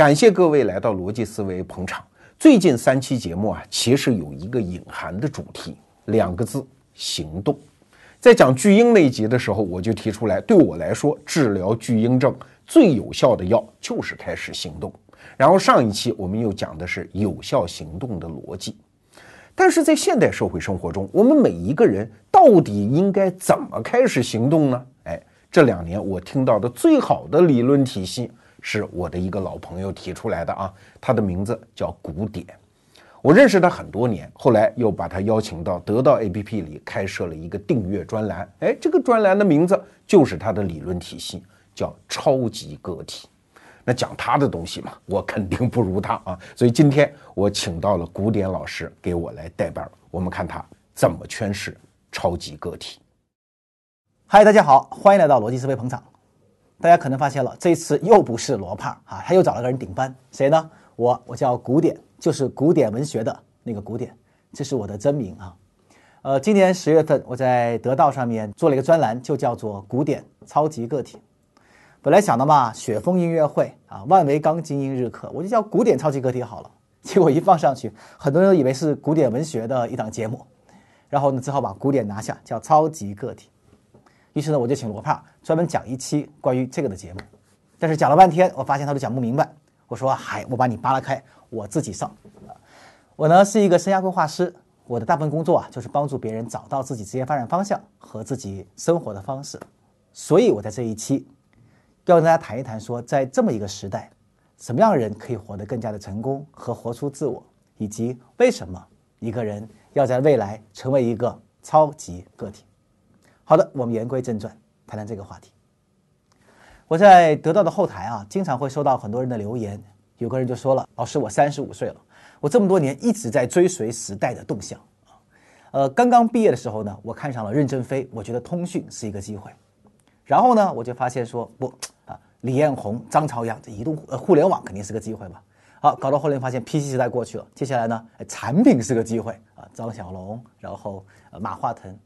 感谢各位来到逻辑思维捧场。最近三期节目啊，其实有一个隐含的主题，两个字：行动。在讲巨婴那一集的时候，我就提出来，对我来说，治疗巨婴症最有效的药就是开始行动。然后上一期我们又讲的是有效行动的逻辑。但是在现代社会生活中，我们每一个人到底应该怎么开始行动呢？哎，这两年我听到的最好的理论体系。是我的一个老朋友提出来的啊，他的名字叫古典，我认识他很多年，后来又把他邀请到得到 APP 里开设了一个订阅专栏，哎，这个专栏的名字就是他的理论体系，叫超级个体。那讲他的东西嘛，我肯定不如他啊，所以今天我请到了古典老师给我来代班，我们看他怎么诠释超级个体。嗨，大家好，欢迎来到逻辑思维捧场。大家可能发现了，这次又不是罗胖啊，他又找了个人顶班，谁呢？我，我叫古典，就是古典文学的那个古典，这是我的真名啊。呃，今年十月份我在得到上面做了一个专栏，就叫做《古典超级个体》。本来想的嘛，雪峰音乐会啊，万维钢精英日课，我就叫古典超级个体好了。结果一放上去，很多人都以为是古典文学的一档节目，然后呢，只好把古典拿下，叫超级个体。于是呢，我就请罗胖专门讲一期关于这个的节目，但是讲了半天，我发现他都讲不明白。我说：“嗨，我把你扒拉开，我自己上。”我呢是一个生涯规划师，我的大部分工作啊就是帮助别人找到自己职业发展方向和自己生活的方式。所以我在这一期要跟大家谈一谈，说在这么一个时代，什么样的人可以活得更加的成功和活出自我，以及为什么一个人要在未来成为一个超级个体。好的，我们言归正传，谈谈这个话题。我在得到的后台啊，经常会收到很多人的留言。有个人就说了：“老师，我三十五岁了，我这么多年一直在追随时代的动向啊。呃，刚刚毕业的时候呢，我看上了任正非，我觉得通讯是一个机会。然后呢，我就发现说不啊，李彦宏、张朝阳这移动呃互联网肯定是个机会吧。好，搞到后来发现 PC 时代过去了，接下来呢，产品是个机会啊，张小龙，然后马化腾。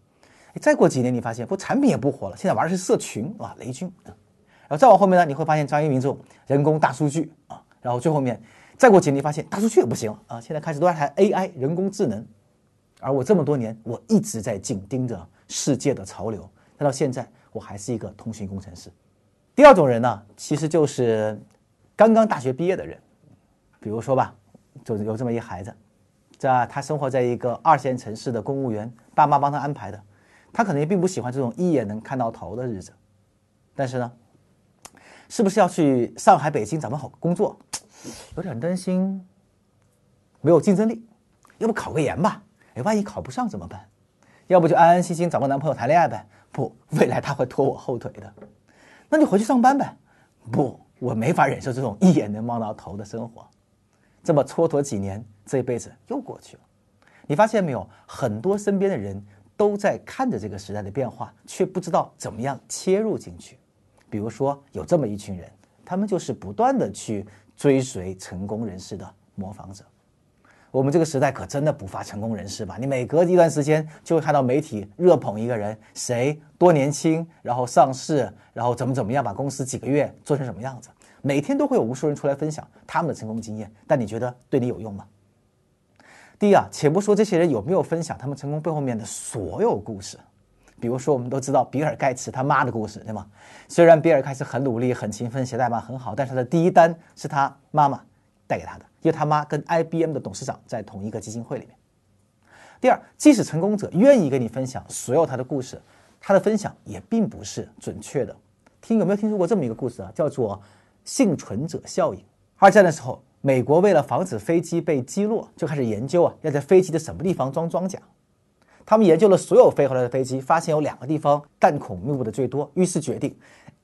再过几年，你发现不产品也不火了，现在玩的是社群啊，雷军啊，然后再往后面呢，你会发现张一鸣这种人工大数据啊，然后最后面再过几年，你发现大数据也不行了啊，现在开始都在谈 AI 人工智能，而我这么多年我一直在紧盯着世界的潮流，但到现在我还是一个通讯工程师。第二种人呢，其实就是刚刚大学毕业的人，比如说吧，就有这么一孩子，在他生活在一个二线城市的公务员，爸妈帮他安排的。他可能也并不喜欢这种一眼能看到头的日子，但是呢，是不是要去上海、北京找份好工作？有点担心没有竞争力。要不考个研吧？哎，万一考不上怎么办？要不就安安心心找个男朋友谈恋爱呗？不，未来他会拖我后腿的。那就回去上班呗？不，我没法忍受这种一眼能望到头的生活。这么蹉跎几年，这一辈子又过去了。你发现没有？很多身边的人。都在看着这个时代的变化，却不知道怎么样切入进去。比如说，有这么一群人，他们就是不断的去追随成功人士的模仿者。我们这个时代可真的不乏成功人士吧？你每隔一段时间就会看到媒体热捧一个人，谁多年轻，然后上市，然后怎么怎么样，把公司几个月做成什么样子。每天都会有无数人出来分享他们的成功经验，但你觉得对你有用吗？第一啊，且不说这些人有没有分享他们成功背后面的所有故事，比如说我们都知道比尔盖茨他妈的故事，对吗？虽然比尔盖茨很努力、很勤奋、写代码很好，但是他的第一单是他妈妈带给他的，因为他妈跟 IBM 的董事长在同一个基金会里面。第二，即使成功者愿意跟你分享所有他的故事，他的分享也并不是准确的。听有没有听说过这么一个故事啊？叫做幸存者效应。二战的时候。美国为了防止飞机被击落，就开始研究啊，要在飞机的什么地方装装甲。他们研究了所有飞回来的飞机，发现有两个地方弹孔密布的最多，于是决定，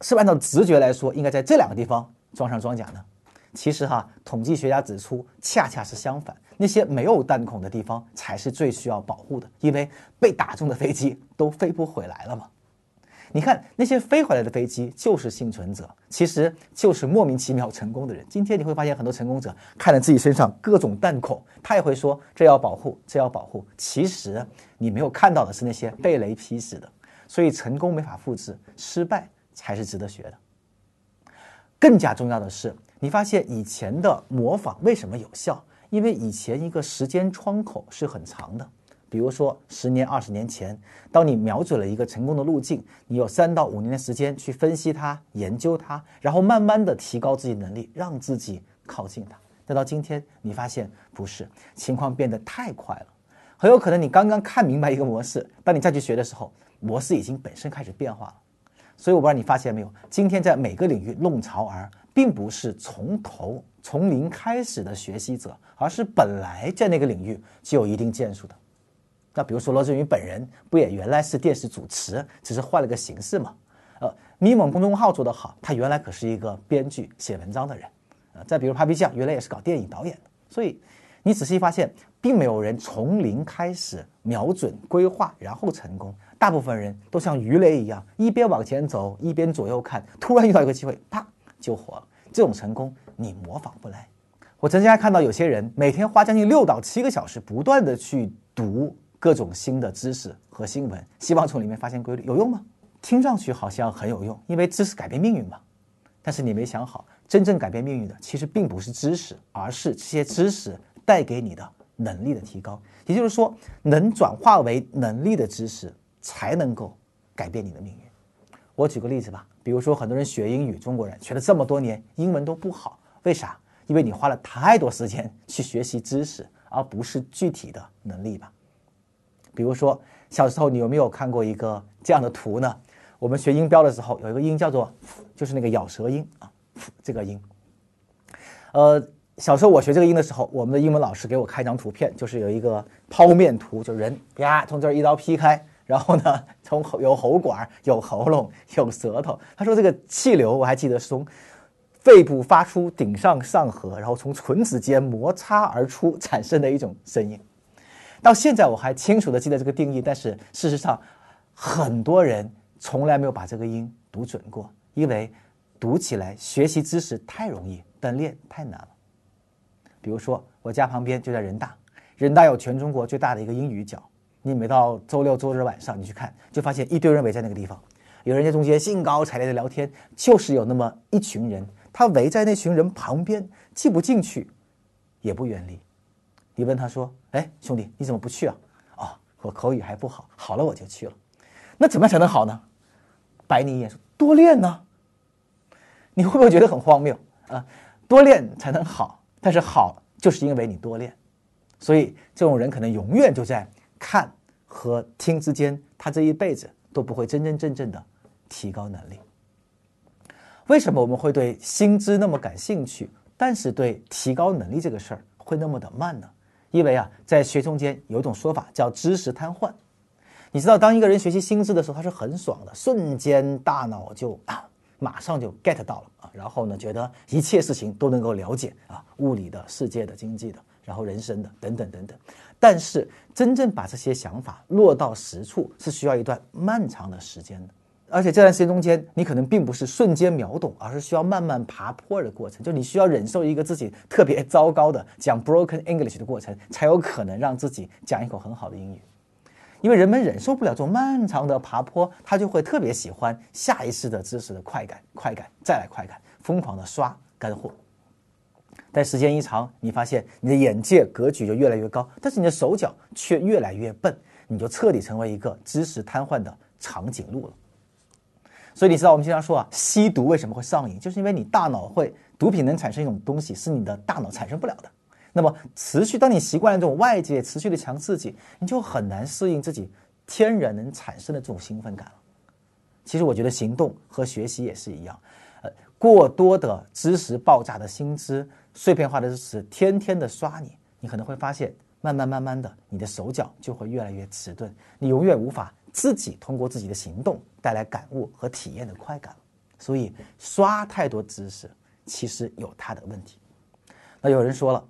是不是按照直觉来说，应该在这两个地方装上装甲呢？其实哈，统计学家指出，恰恰是相反，那些没有弹孔的地方才是最需要保护的，因为被打中的飞机都飞不回来了嘛。你看那些飞回来的飞机就是幸存者，其实就是莫名其妙成功的人。今天你会发现很多成功者看着自己身上各种弹孔，他也会说这要保护，这要保护。其实你没有看到的是那些被雷劈死的。所以成功没法复制，失败才是值得学的。更加重要的是，你发现以前的模仿为什么有效？因为以前一个时间窗口是很长的。比如说，十年、二十年前，当你瞄准了一个成功的路径，你有三到五年的时间去分析它、研究它，然后慢慢的提高自己能力，让自己靠近它。但到今天，你发现不是，情况变得太快了，很有可能你刚刚看明白一个模式，当你再去学的时候，模式已经本身开始变化了。所以我不知道你发现没有，今天在每个领域弄潮儿，并不是从头从零开始的学习者，而是本来在那个领域就有一定建树的。那比如说罗振宇本人不也原来是电视主持，只是换了个形式嘛？呃，咪蒙公众号做得好，他原来可是一个编剧写文章的人。呃，再比如 Papi 酱原来也是搞电影导演的。所以你仔细发现，并没有人从零开始瞄准规划然后成功，大部分人都像鱼雷一样，一边往前走一边左右看，突然遇到一个机会，啪就火了。这种成功你模仿不来。我曾经还看到有些人每天花将近六到七个小时，不断的去读。各种新的知识和新闻，希望从里面发现规律，有用吗？听上去好像很有用，因为知识改变命运嘛。但是你没想好，真正改变命运的其实并不是知识，而是这些知识带给你的能力的提高。也就是说，能转化为能力的知识才能够改变你的命运。我举个例子吧，比如说很多人学英语，中国人学了这么多年，英文都不好，为啥？因为你花了太多时间去学习知识，而不是具体的能力吧。比如说，小时候你有没有看过一个这样的图呢？我们学音标的时候，有一个音叫做“就是那个咬舌音啊，这个音。呃，小时候我学这个音的时候，我们的英文老师给我开张图片，就是有一个剖面图，就人啪从这儿一刀劈开，然后呢，从喉有喉管、有喉咙、有舌头。他说这个气流我还记得是从肺部发出，顶上上颌，然后从唇齿间摩擦而出产生的一种声音。到现在我还清楚的记得这个定义，但是事实上，很多人从来没有把这个音读准过，因为读起来学习知识太容易，但练太难了。比如说，我家旁边就在人大，人大有全中国最大的一个英语角，你每到周六周日晚上你去看，就发现一堆人围在那个地方，有人在中间兴高采烈的聊天，就是有那么一群人，他围在那群人旁边，既不进去，也不远离。你问他说：“哎，兄弟，你怎么不去啊？”啊，我口语还不好，好了我就去了。那怎么样才能好呢？白你一眼说：“多练呢。”你会不会觉得很荒谬啊？多练才能好，但是好就是因为你多练。所以这种人可能永远就在看和听之间，他这一辈子都不会真真正正的提高能力。为什么我们会对薪资那么感兴趣，但是对提高能力这个事儿会那么的慢呢？因为啊，在学中间有一种说法叫知识瘫痪。你知道，当一个人学习新知的时候，他是很爽的，瞬间大脑就啊，马上就 get 到了啊，然后呢，觉得一切事情都能够了解啊，物理的、世界的、经济的，然后人生的等等等等。但是，真正把这些想法落到实处，是需要一段漫长的时间的。而且这段时间中间，你可能并不是瞬间秒懂，而是需要慢慢爬坡的过程。就你需要忍受一个自己特别糟糕的讲 broken English 的过程，才有可能让自己讲一口很好的英语。因为人们忍受不了这种漫长的爬坡，他就会特别喜欢下意识的知识的快感，快感再来快感，疯狂的刷干货。但时间一长，你发现你的眼界格局就越来越高，但是你的手脚却越来越笨，你就彻底成为一个知识瘫痪的长颈鹿了。所以你知道我们经常说啊，吸毒为什么会上瘾？就是因为你大脑会毒品能产生一种东西，是你的大脑产生不了的。那么持续，当你习惯了这种外界持续的强刺激，你就很难适应自己天然能产生的这种兴奋感了。其实我觉得行动和学习也是一样，呃，过多的知识爆炸的薪资、碎片化的知识，天天的刷你，你可能会发现，慢慢慢慢的，你的手脚就会越来越迟钝，你永远无法。自己通过自己的行动带来感悟和体验的快感，所以刷太多知识其实有它的问题。那有人说了，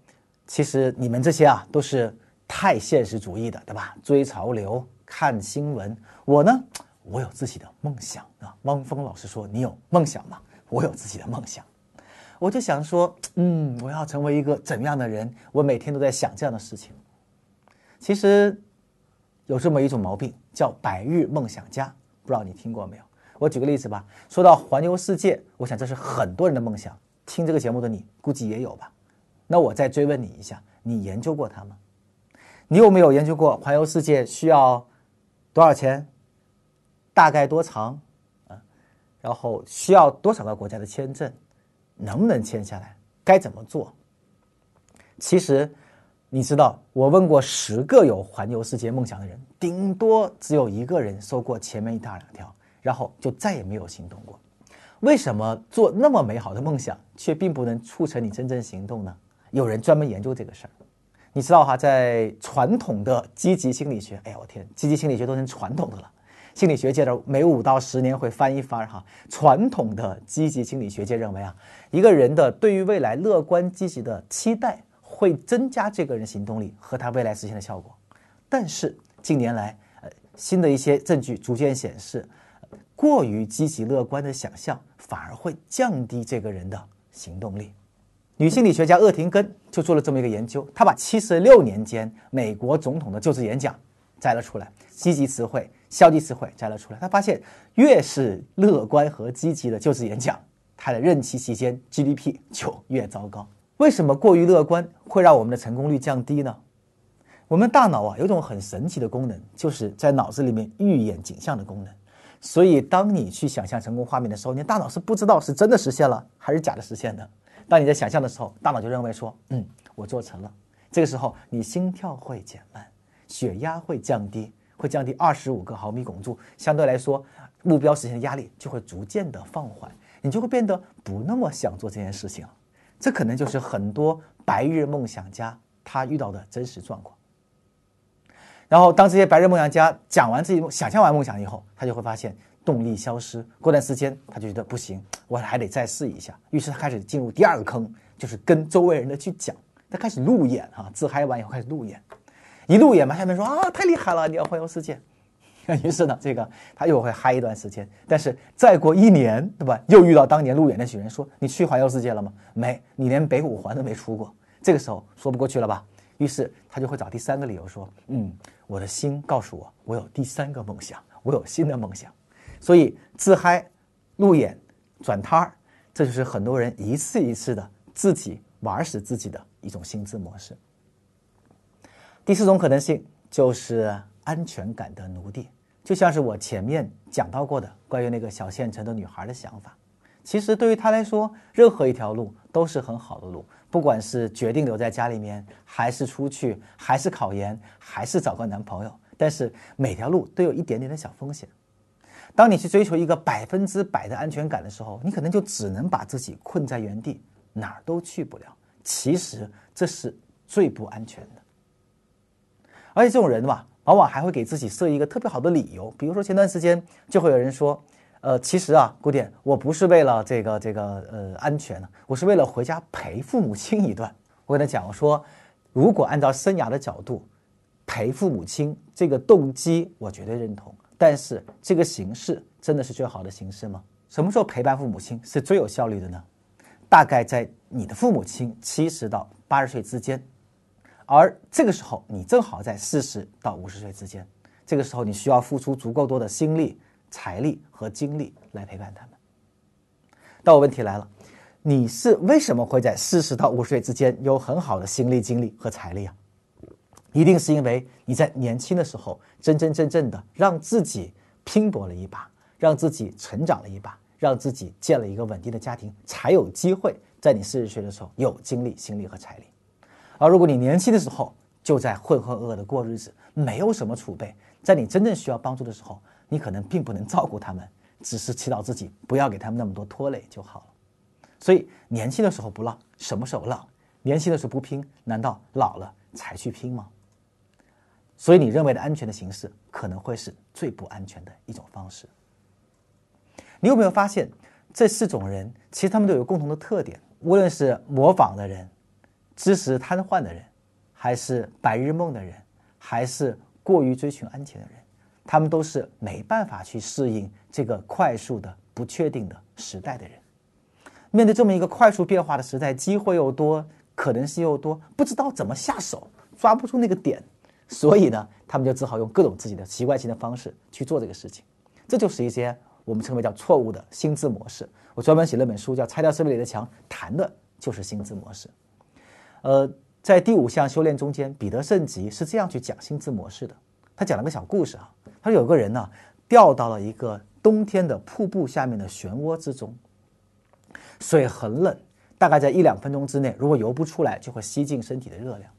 其实你们这些啊都是太现实主义的，对吧？追潮流、看新闻。我呢，我有自己的梦想啊。汪峰老师说：“你有梦想吗？”我有自己的梦想。我就想说，嗯，我要成为一个怎样的人？我每天都在想这样的事情。其实。有这么一种毛病，叫百日梦想家，不知道你听过没有？我举个例子吧。说到环游世界，我想这是很多人的梦想。听这个节目的你估计也有吧？那我再追问你一下，你研究过它吗？你有没有研究过环游世界需要多少钱？大概多长？啊，然后需要多少个国家的签证？能不能签下来？该怎么做？其实，你知道，我问过十个有环游世界梦想的人，顶多只有一个人说过前面一大两条，然后就再也没有行动过。为什么做那么美好的梦想，却并不能促成你真正行动呢？有人专门研究这个事儿。你知道哈，在传统的积极心理学，哎呀，我天，积极心理学都成传统的了。心理学界的每五到十年会翻一番哈。传统的积极心理学界认为啊，一个人的对于未来乐观积极的期待，会增加这个人行动力和他未来实现的效果。但是近年来，呃，新的一些证据逐渐显示，过于积极乐观的想象反而会降低这个人的行动力。女心理学家厄廷根就做了这么一个研究，她把七十六年间美国总统的就职演讲摘了出来，积极词汇、消极词汇摘了出来。她发现，越是乐观和积极的就职演讲，他的任期期间 GDP 就越糟糕。为什么过于乐观会让我们的成功率降低呢？我们大脑啊有种很神奇的功能，就是在脑子里面预演景象的功能。所以，当你去想象成功画面的时候，你大脑是不知道是真的实现了还是假的实现的。当你在想象的时候，大脑就认为说，嗯，我做成了。这个时候，你心跳会减慢，血压会降低，会降低二十五个毫米汞柱。相对来说，目标实现的压力就会逐渐的放缓，你就会变得不那么想做这件事情了。这可能就是很多白日梦想家他遇到的真实状况。然后，当这些白日梦想家讲完自己想象完梦想以后，他就会发现。动力消失，过段时间他就觉得不行，我还得再试一下。于是他开始进入第二个坑，就是跟周围人的去讲。他开始路演哈，自嗨完以后开始路演，一路演嘛，下面说啊太厉害了，你要环游世界。于是呢，这个他又会嗨一段时间。但是再过一年，对吧？又遇到当年路演那群人，说你去环游世界了吗？没，你连北五环都没出过。这个时候说不过去了吧？于是他就会找第三个理由说，嗯，我的心告诉我，我有第三个梦想，我有新的梦想。所以自嗨、路演、转摊儿，这就是很多人一次一次的自己玩死自己的一种心智模式。第四种可能性就是安全感的奴隶，就像是我前面讲到过的关于那个小县城的女孩的想法。其实对于她来说，任何一条路都是很好的路，不管是决定留在家里面，还是出去，还是考研，还是找个男朋友，但是每条路都有一点点的小风险。当你去追求一个百分之百的安全感的时候，你可能就只能把自己困在原地，哪儿都去不了。其实这是最不安全的。而且这种人吧，往往还会给自己设一个特别好的理由，比如说前段时间就会有人说：“呃，其实啊，古典，我不是为了这个这个呃安全我是为了回家陪父母亲一段。”我跟他讲，我说：“如果按照生涯的角度，陪父母亲这个动机，我绝对认同。”但是这个形式真的是最好的形式吗？什么时候陪伴父母亲是最有效率的呢？大概在你的父母亲七十到八十岁之间，而这个时候你正好在四十到五十岁之间，这个时候你需要付出足够多的心力、财力和精力来陪伴他们。但我问题来了，你是为什么会在四十到五十岁之间有很好的心力、精力和财力啊？一定是因为你在年轻的时候真真正正的让自己拼搏了一把，让自己成长了一把，让自己建了一个稳定的家庭，才有机会在你四十岁的时候有精力、心力和财力。而如果你年轻的时候就在浑浑噩噩的过日子，没有什么储备，在你真正需要帮助的时候，你可能并不能照顾他们，只是祈祷自己不要给他们那么多拖累就好了。所以年轻的时候不浪，什么时候浪？年轻的时候不拼，难道老了才去拼吗？所以你认为的安全的形式，可能会是最不安全的一种方式。你有没有发现，这四种人其实他们都有共同的特点？无论是模仿的人、知识瘫痪的人，还是白日梦的人，还是过于追求安全的人，他们都是没办法去适应这个快速的、不确定的时代的人。面对这么一个快速变化的时代，机会又多，可能性又多，不知道怎么下手，抓不住那个点。所以呢，他们就只好用各种自己的奇怪性的方式去做这个事情，这就是一些我们称为叫错误的心智模式。我专门写了本书叫《拆掉思维里的墙》，谈的就是心智模式。呃，在第五项修炼中间，彼得圣吉是这样去讲心智模式的。他讲了个小故事啊，他说有个人呢掉到了一个冬天的瀑布下面的漩涡之中，水很冷，大概在一两分钟之内，如果游不出来，就会吸进身体的热量。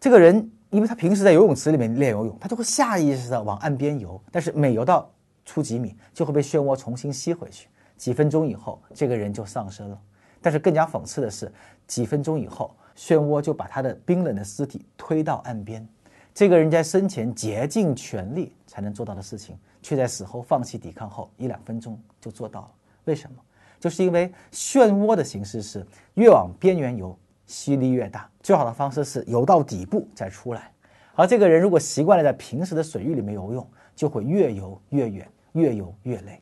这个人因为他平时在游泳池里面练游泳，他就会下意识的往岸边游，但是每游到出几米，就会被漩涡重新吸回去。几分钟以后，这个人就丧生了。但是更加讽刺的是，几分钟以后，漩涡就把他的冰冷的尸体推到岸边。这个人在生前竭尽全力才能做到的事情，却在死后放弃抵抗后一两分钟就做到了。为什么？就是因为漩涡的形式是越往边缘游，吸力越大。最好的方式是游到底部再出来。而这个人如果习惯了在平时的水域里面游泳，就会越游越远，越游越累。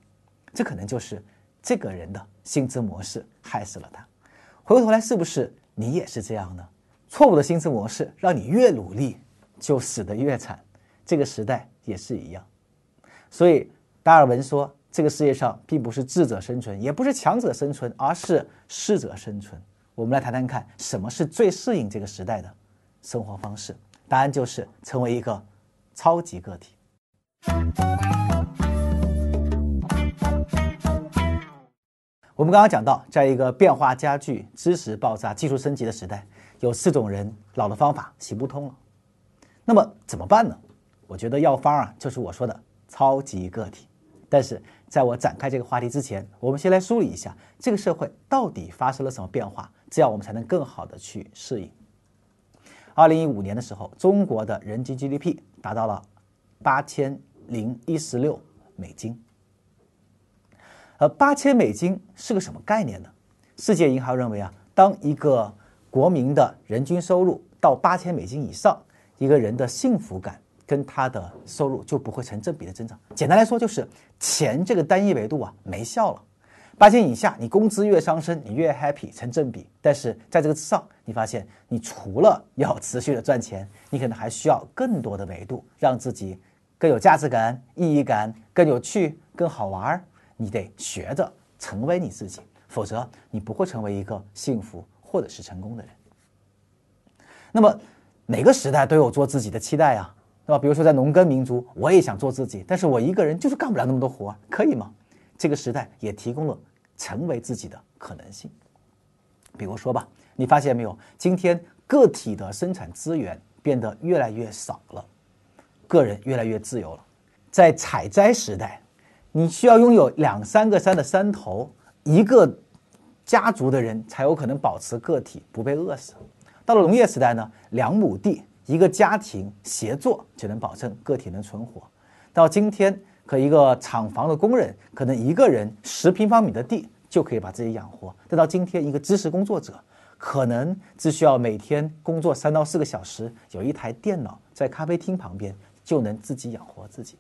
这可能就是这个人的心智模式害死了他。回过头来，是不是你也是这样呢？错误的心智模式让你越努力。就死得越惨，这个时代也是一样。所以达尔文说，这个世界上并不是智者生存，也不是强者生存，而是适者生存。我们来谈谈看，什么是最适应这个时代的生活方式？答案就是成为一个超级个体。我们刚刚讲到，在一个变化加剧、知识爆炸、技术升级的时代，有四种人，老的方法行不通了。那么怎么办呢？我觉得药方啊，就是我说的超级个体。但是在我展开这个话题之前，我们先来梳理一下这个社会到底发生了什么变化，这样我们才能更好的去适应。二零一五年的时候，中国的人均 GDP 达到了八千零一十六美金。呃，八千美金是个什么概念呢？世界银行认为啊，当一个国民的人均收入到八千美金以上。一个人的幸福感跟他的收入就不会成正比的增长。简单来说，就是钱这个单一维度啊没效了。八千以下，你工资越上升，你越 happy，成正比。但是在这个之上，你发现你除了要持续的赚钱，你可能还需要更多的维度，让自己更有价值感、意义感、更有趣、更好玩儿。你得学着成为你自己，否则你不会成为一个幸福或者是成功的人。那么。哪个时代都有做自己的期待啊，对吧？比如说在农耕民族，我也想做自己，但是我一个人就是干不了那么多活，可以吗？这个时代也提供了成为自己的可能性。比如说吧，你发现没有？今天个体的生产资源变得越来越少了，个人越来越自由了。在采摘时代，你需要拥有两三个山的山头，一个家族的人才有可能保持个体不被饿死。到了农业时代呢，两亩地一个家庭协作就能保证个体能存活。到今天，可一个厂房的工人可能一个人十平方米的地就可以把自己养活。再到今天，一个知识工作者可能只需要每天工作三到四个小时，有一台电脑在咖啡厅旁边就能自己养活自己。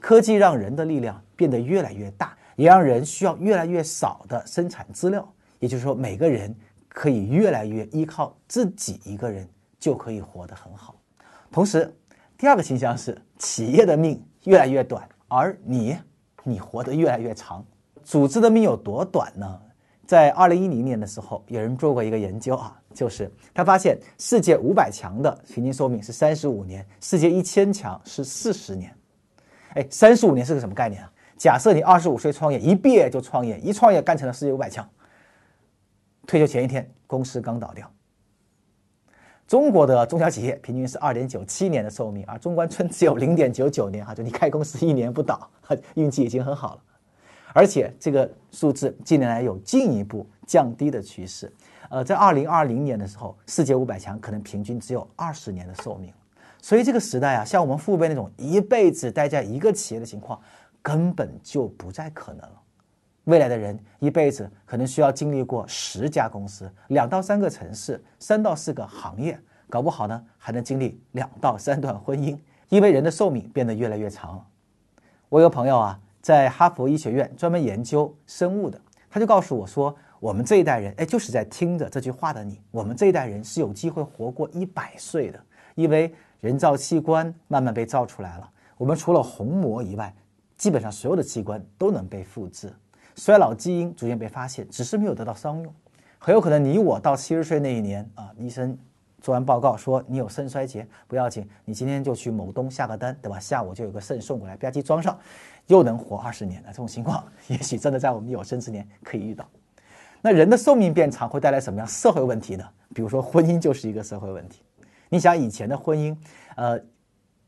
科技让人的力量变得越来越大，也让人需要越来越少的生产资料。也就是说，每个人。可以越来越依靠自己一个人就可以活得很好。同时，第二个倾向是企业的命越来越短，而你，你活得越来越长。组织的命有多短呢？在二零一零年的时候，有人做过一个研究啊，就是他发现世界五百强的平均寿命是三十五年，世界一千强是四十年。哎，三十五年是个什么概念啊？假设你二十五岁创业，一毕业就创业，一创业干成了世界五百强。退休前一天，公司刚倒掉。中国的中小企业平均是二点九七年的寿命，而中关村只有零点九九年，哈，就你开公司一年不倒，运气已经很好了。而且这个数字近年来有进一步降低的趋势。呃，在二零二零年的时候，世界五百强可能平均只有二十年的寿命。所以这个时代啊，像我们父辈那种一辈子待在一个企业的情况，根本就不再可能了。未来的人一辈子可能需要经历过十家公司、两到三个城市、三到四个行业，搞不好呢还能经历两到三段婚姻，因为人的寿命变得越来越长了。我有个朋友啊，在哈佛医学院专门研究生物的，他就告诉我说，我们这一代人，哎，就是在听着这句话的你，我们这一代人是有机会活过一百岁的，因为人造器官慢慢被造出来了，我们除了虹膜以外。基本上所有的器官都能被复制，衰老基因逐渐被发现，只是没有得到商用。很有可能你我到七十岁那一年啊，医生做完报告说你有肾衰竭，不要紧，你今天就去某东下个单，对吧？下午就有个肾送过来，吧唧装上，又能活二十年了。这种情况 也许真的在我们有生之年可以遇到。那人的寿命变长会带来什么样社会问题呢？比如说婚姻就是一个社会问题。你想以前的婚姻，呃，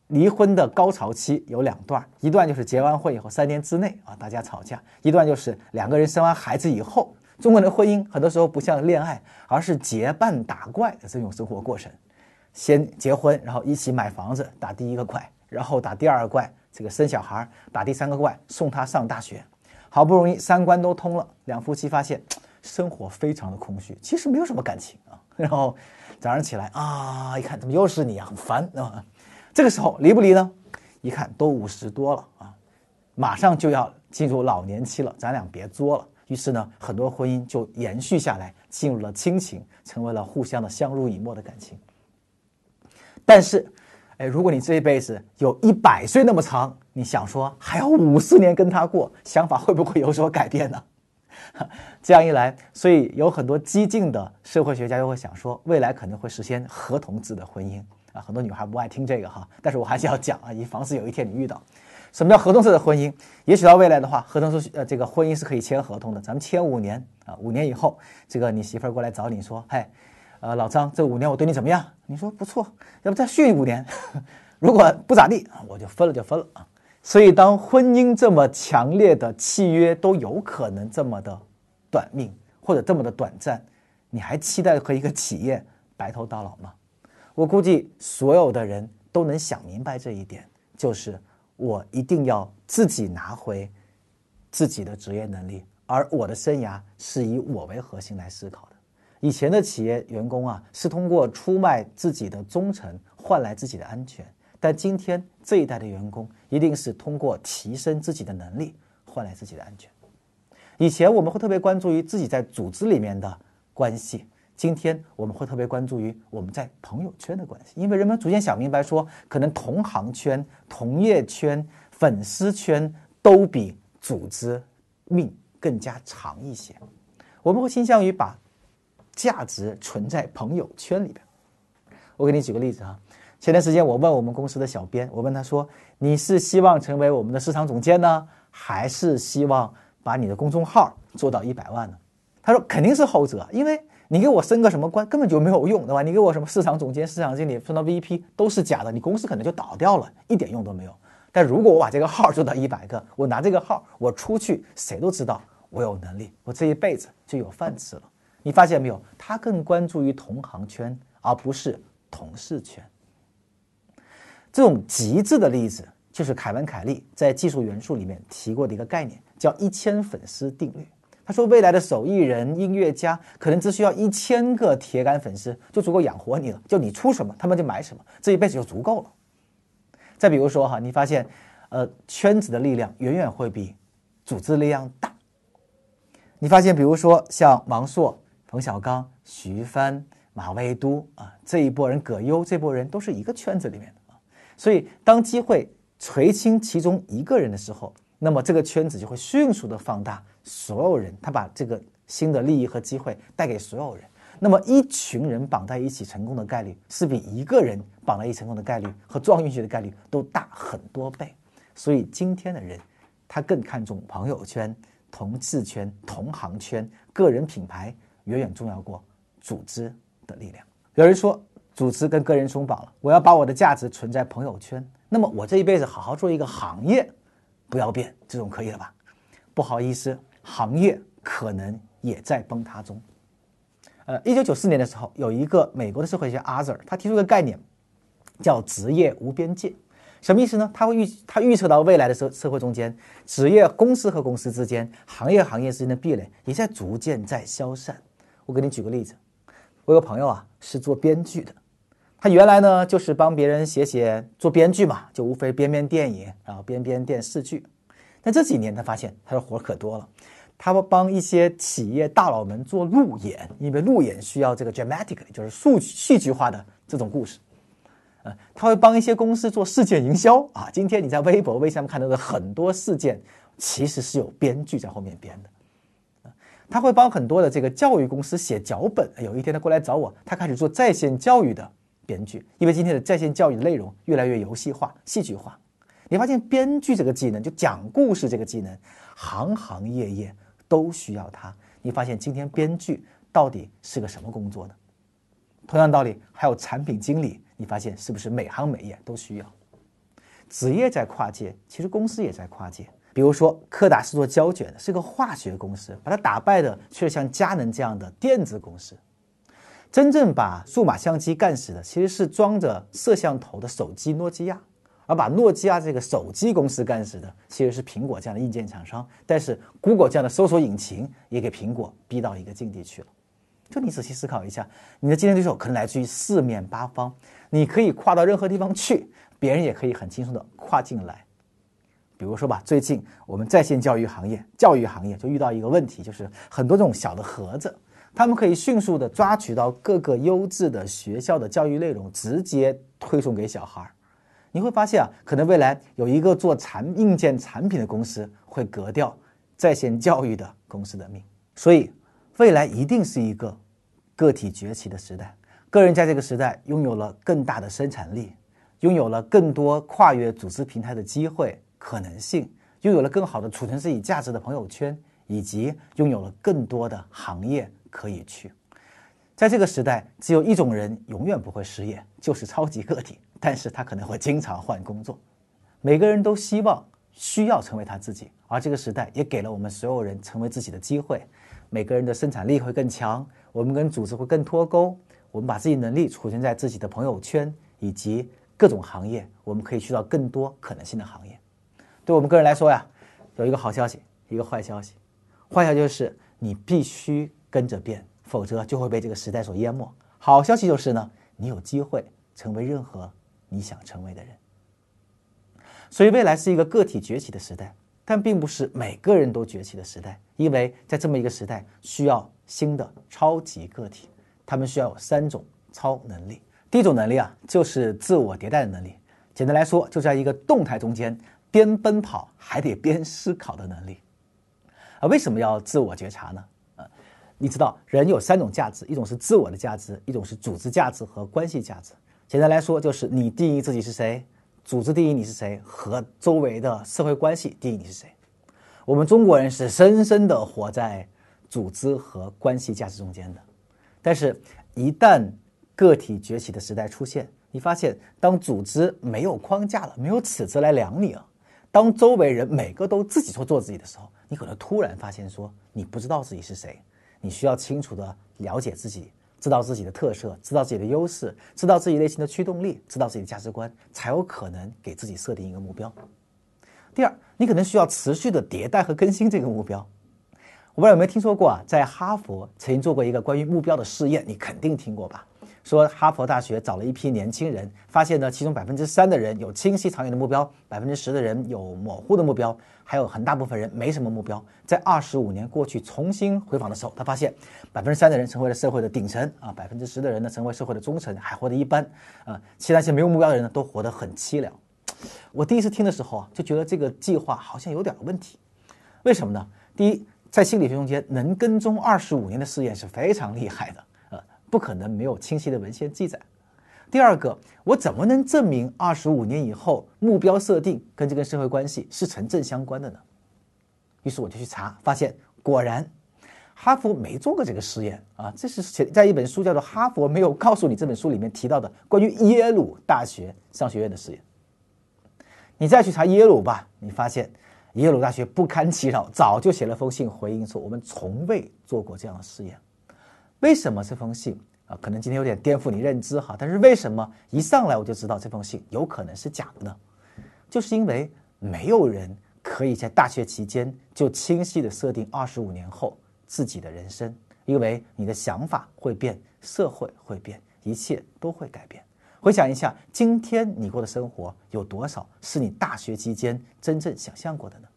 离婚的高潮期有两段，一段就是结完婚以后三年之内啊大家吵架，一段就是两个人生完孩子以后。中国人的婚姻很多时候不像恋爱，而是结伴打怪的这种生活过程。先结婚，然后一起买房子，打第一个怪，然后打第二个怪，这个生小孩，打第三个怪，送他上大学。好不容易三观都通了，两夫妻发现。生活非常的空虚，其实没有什么感情啊。然后早上起来啊，一看怎么又是你啊，很烦啊。这个时候离不离呢？一看都五十多了啊，马上就要进入老年期了，咱俩别作了。于是呢，很多婚姻就延续下来，进入了亲情，成为了互相的相濡以沫的感情。但是，哎，如果你这一辈子有一百岁那么长，你想说还要五十年跟他过，想法会不会有所改变呢？这样一来，所以有很多激进的社会学家又会想说，未来可能会实现合同制的婚姻啊。很多女孩不爱听这个哈，但是我还是要讲啊，以防止有一天你遇到。什么叫合同制的婚姻？也许到未来的话，合同是呃这个婚姻是可以签合同的，咱们签五年啊，五年以后，这个你媳妇儿过来找你说，嘿，呃老张，这五年我对你怎么样？你说不错，要不再续五年？如果不咋地，我就分了就分了啊。所以，当婚姻这么强烈的契约都有可能这么的短命或者这么的短暂，你还期待和一个企业白头到老吗？我估计所有的人都能想明白这一点，就是我一定要自己拿回自己的职业能力，而我的生涯是以我为核心来思考的。以前的企业员工啊，是通过出卖自己的忠诚换来自己的安全。但今天这一代的员工一定是通过提升自己的能力换来自己的安全。以前我们会特别关注于自己在组织里面的关系，今天我们会特别关注于我们在朋友圈的关系，因为人们逐渐想明白说，可能同行圈、同业圈、粉丝圈都比组织命更加长一些。我们会倾向于把价值存在朋友圈里边。我给你举个例子啊。前段时间，我问我们公司的小编，我问他说：“你是希望成为我们的市场总监呢，还是希望把你的公众号做到一百万呢？”他说：“肯定是后者，因为你给我升个什么官根本就没有用，对吧？你给我什么市场总监、市场经理升到 VP 都是假的，你公司可能就倒掉了，一点用都没有。但如果我把这个号做到一百个，我拿这个号，我出去，谁都知道我有能力，我这一辈子就有饭吃了。你发现没有？他更关注于同行圈，而不是同事圈。”这种极致的例子，就是凯文·凯利在《技术元素》里面提过的一个概念，叫“一千粉丝定律”。他说，未来的手艺人、音乐家可能只需要一千个铁杆粉丝就足够养活你了，就你出什么，他们就买什么，这一辈子就足够了。再比如说哈，你发现，呃，圈子的力量远远会比组织力量大。你发现，比如说像王朔、冯小刚、徐帆、马未都啊这一波人，葛优这波人都是一个圈子里面的。所以，当机会垂青其中一个人的时候，那么这个圈子就会迅速的放大所有人，他把这个新的利益和机会带给所有人。那么，一群人绑在一起成功的概率，是比一个人绑在一起成功的概率和撞运气的概率都大很多倍。所以，今天的人，他更看重朋友圈、同事圈、同行圈、个人品牌，远远重要过组织的力量。有人说。组织跟个人松绑了，我要把我的价值存在朋友圈。那么我这一辈子好好做一个行业，不要变，这种可以了吧？不好意思，行业可能也在崩塌中。呃，一九九四年的时候，有一个美国的社会学家阿 r 他提出一个概念，叫职业无边界。什么意思呢？他会预他预测到未来的社社会中间，职业公司和公司之间，行业行业之间的壁垒也在逐渐在消散。我给你举个例子，我有个朋友啊，是做编剧的。他原来呢就是帮别人写写做编剧嘛，就无非编编电影，然后编编电视剧。但这几年他发现他的活可多了，他会帮一些企业大佬们做路演，因为路演需要这个 dramatic，就是数戏剧化的这种故事。呃，他会帮一些公司做事件营销啊。今天你在微博、微信上看到的很多事件，其实是有编剧在后面编的。他会帮很多的这个教育公司写脚本。有一天他过来找我，他开始做在线教育的编剧，因为今天的在线教育的内容越来越游戏化、戏剧化。你发现编剧这个技能，就讲故事这个技能，行行业业都需要它。你发现今天编剧到底是个什么工作呢？同样道理，还有产品经理，你发现是不是每行每业都需要？职业在跨界，其实公司也在跨界。比如说，柯达是做胶卷的，是个化学公司，把它打败的却是像佳能这样的电子公司。真正把数码相机干死的，其实是装着摄像头的手机诺基亚。而把诺基亚这个手机公司干死的，其实是苹果这样的硬件厂商。但是，Google 这样的搜索引擎也给苹果逼到一个境地去了。就你仔细思考一下，你的竞争对手可能来自于四面八方，你可以跨到任何地方去，别人也可以很轻松的跨进来。比如说吧，最近我们在线教育行业，教育行业就遇到一个问题，就是很多这种小的盒子，他们可以迅速的抓取到各个优质的学校的教育内容，直接推送给小孩儿。你会发现啊，可能未来有一个做产硬件产品的公司会革掉在线教育的公司的命，所以未来一定是一个个体崛起的时代。个人在这个时代拥有了更大的生产力，拥有了更多跨越组织平台的机会可能性，拥有了更好的储存自己价值的朋友圈，以及拥有了更多的行业可以去。在这个时代，只有一种人永远不会失业，就是超级个体。但是他可能会经常换工作。每个人都希望、需要成为他自己，而这个时代也给了我们所有人成为自己的机会。每个人的生产力会更强，我们跟组织会更脱钩。我们把自己能力储存在自己的朋友圈以及各种行业，我们可以去到更多可能性的行业。对我们个人来说呀，有一个好消息，一个坏消息。坏消息就是你必须跟着变，否则就会被这个时代所淹没。好消息就是呢，你有机会成为任何。你想成为的人，所以未来是一个个体崛起的时代，但并不是每个人都崛起的时代。因为在这么一个时代，需要新的超级个体，他们需要有三种超能力。第一种能力啊，就是自我迭代的能力。简单来说，就在一个动态中间边奔跑还得边思考的能力。啊，为什么要自我觉察呢？你知道人有三种价值，一种是自我的价值，一种是组织价值和关系价值。简单来说，就是你定义自己是谁，组织定义你是谁，和周围的社会关系定义你是谁。我们中国人是深深的活在组织和关系价值中间的。但是，一旦个体崛起的时代出现，你发现，当组织没有框架了，没有尺子来量你了，当周围人每个都自己说做自己的时候，你可能突然发现说，你不知道自己是谁，你需要清楚的了解自己。知道自己的特色，知道自己的优势，知道自己内心的驱动力，知道自己的价值观，才有可能给自己设定一个目标。第二，你可能需要持续的迭代和更新这个目标。我不知道有没有听说过啊，在哈佛曾经做过一个关于目标的试验，你肯定听过吧？说哈佛大学找了一批年轻人，发现呢，其中百分之三的人有清晰长远的目标，百分之十的人有模糊的目标，还有很大部分人没什么目标。在二十五年过去重新回访的时候，他发现百分之三的人成为了社会的顶层啊，百分之十的人呢成为社会的中层，还活得一般啊，其他一些没有目标的人呢都活得很凄凉。我第一次听的时候啊，就觉得这个计划好像有点问题。为什么呢？第一，在心理学中间，能跟踪二十五年的试验是非常厉害的。不可能没有清晰的文献记载。第二个，我怎么能证明二十五年以后目标设定跟这个社会关系是成正相关的呢？于是我就去查，发现果然，哈佛没做过这个实验啊。这是写在一本书叫做《哈佛没有告诉你》这本书里面提到的关于耶鲁大学商学院的实验。你再去查耶鲁吧，你发现耶鲁大学不堪其扰，早就写了封信回应说，我们从未做过这样的试验。为什么这封信啊？可能今天有点颠覆你认知哈，但是为什么一上来我就知道这封信有可能是假的呢？就是因为没有人可以在大学期间就清晰的设定二十五年后自己的人生，因为你的想法会变，社会会变，一切都会改变。回想一下，今天你过的生活有多少是你大学期间真正想象过的呢？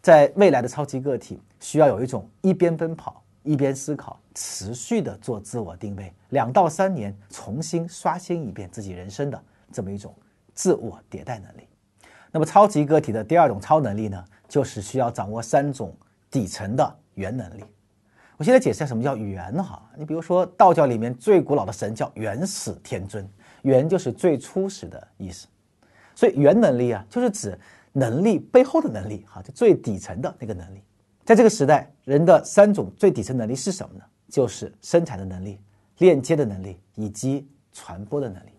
在未来的超级个体，需要有一种一边奔跑。一边思考，持续的做自我定位，两到三年重新刷新一遍自己人生的这么一种自我迭代能力。那么超级个体的第二种超能力呢，就是需要掌握三种底层的原能力。我现在解释下什么叫原哈。你比如说道教里面最古老的神叫元始天尊，元就是最初始的意思，所以原能力啊，就是指能力背后的能力哈，就最底层的那个能力。在这个时代，人的三种最底层能力是什么呢？就是生产的能力、链接的能力以及传播的能力。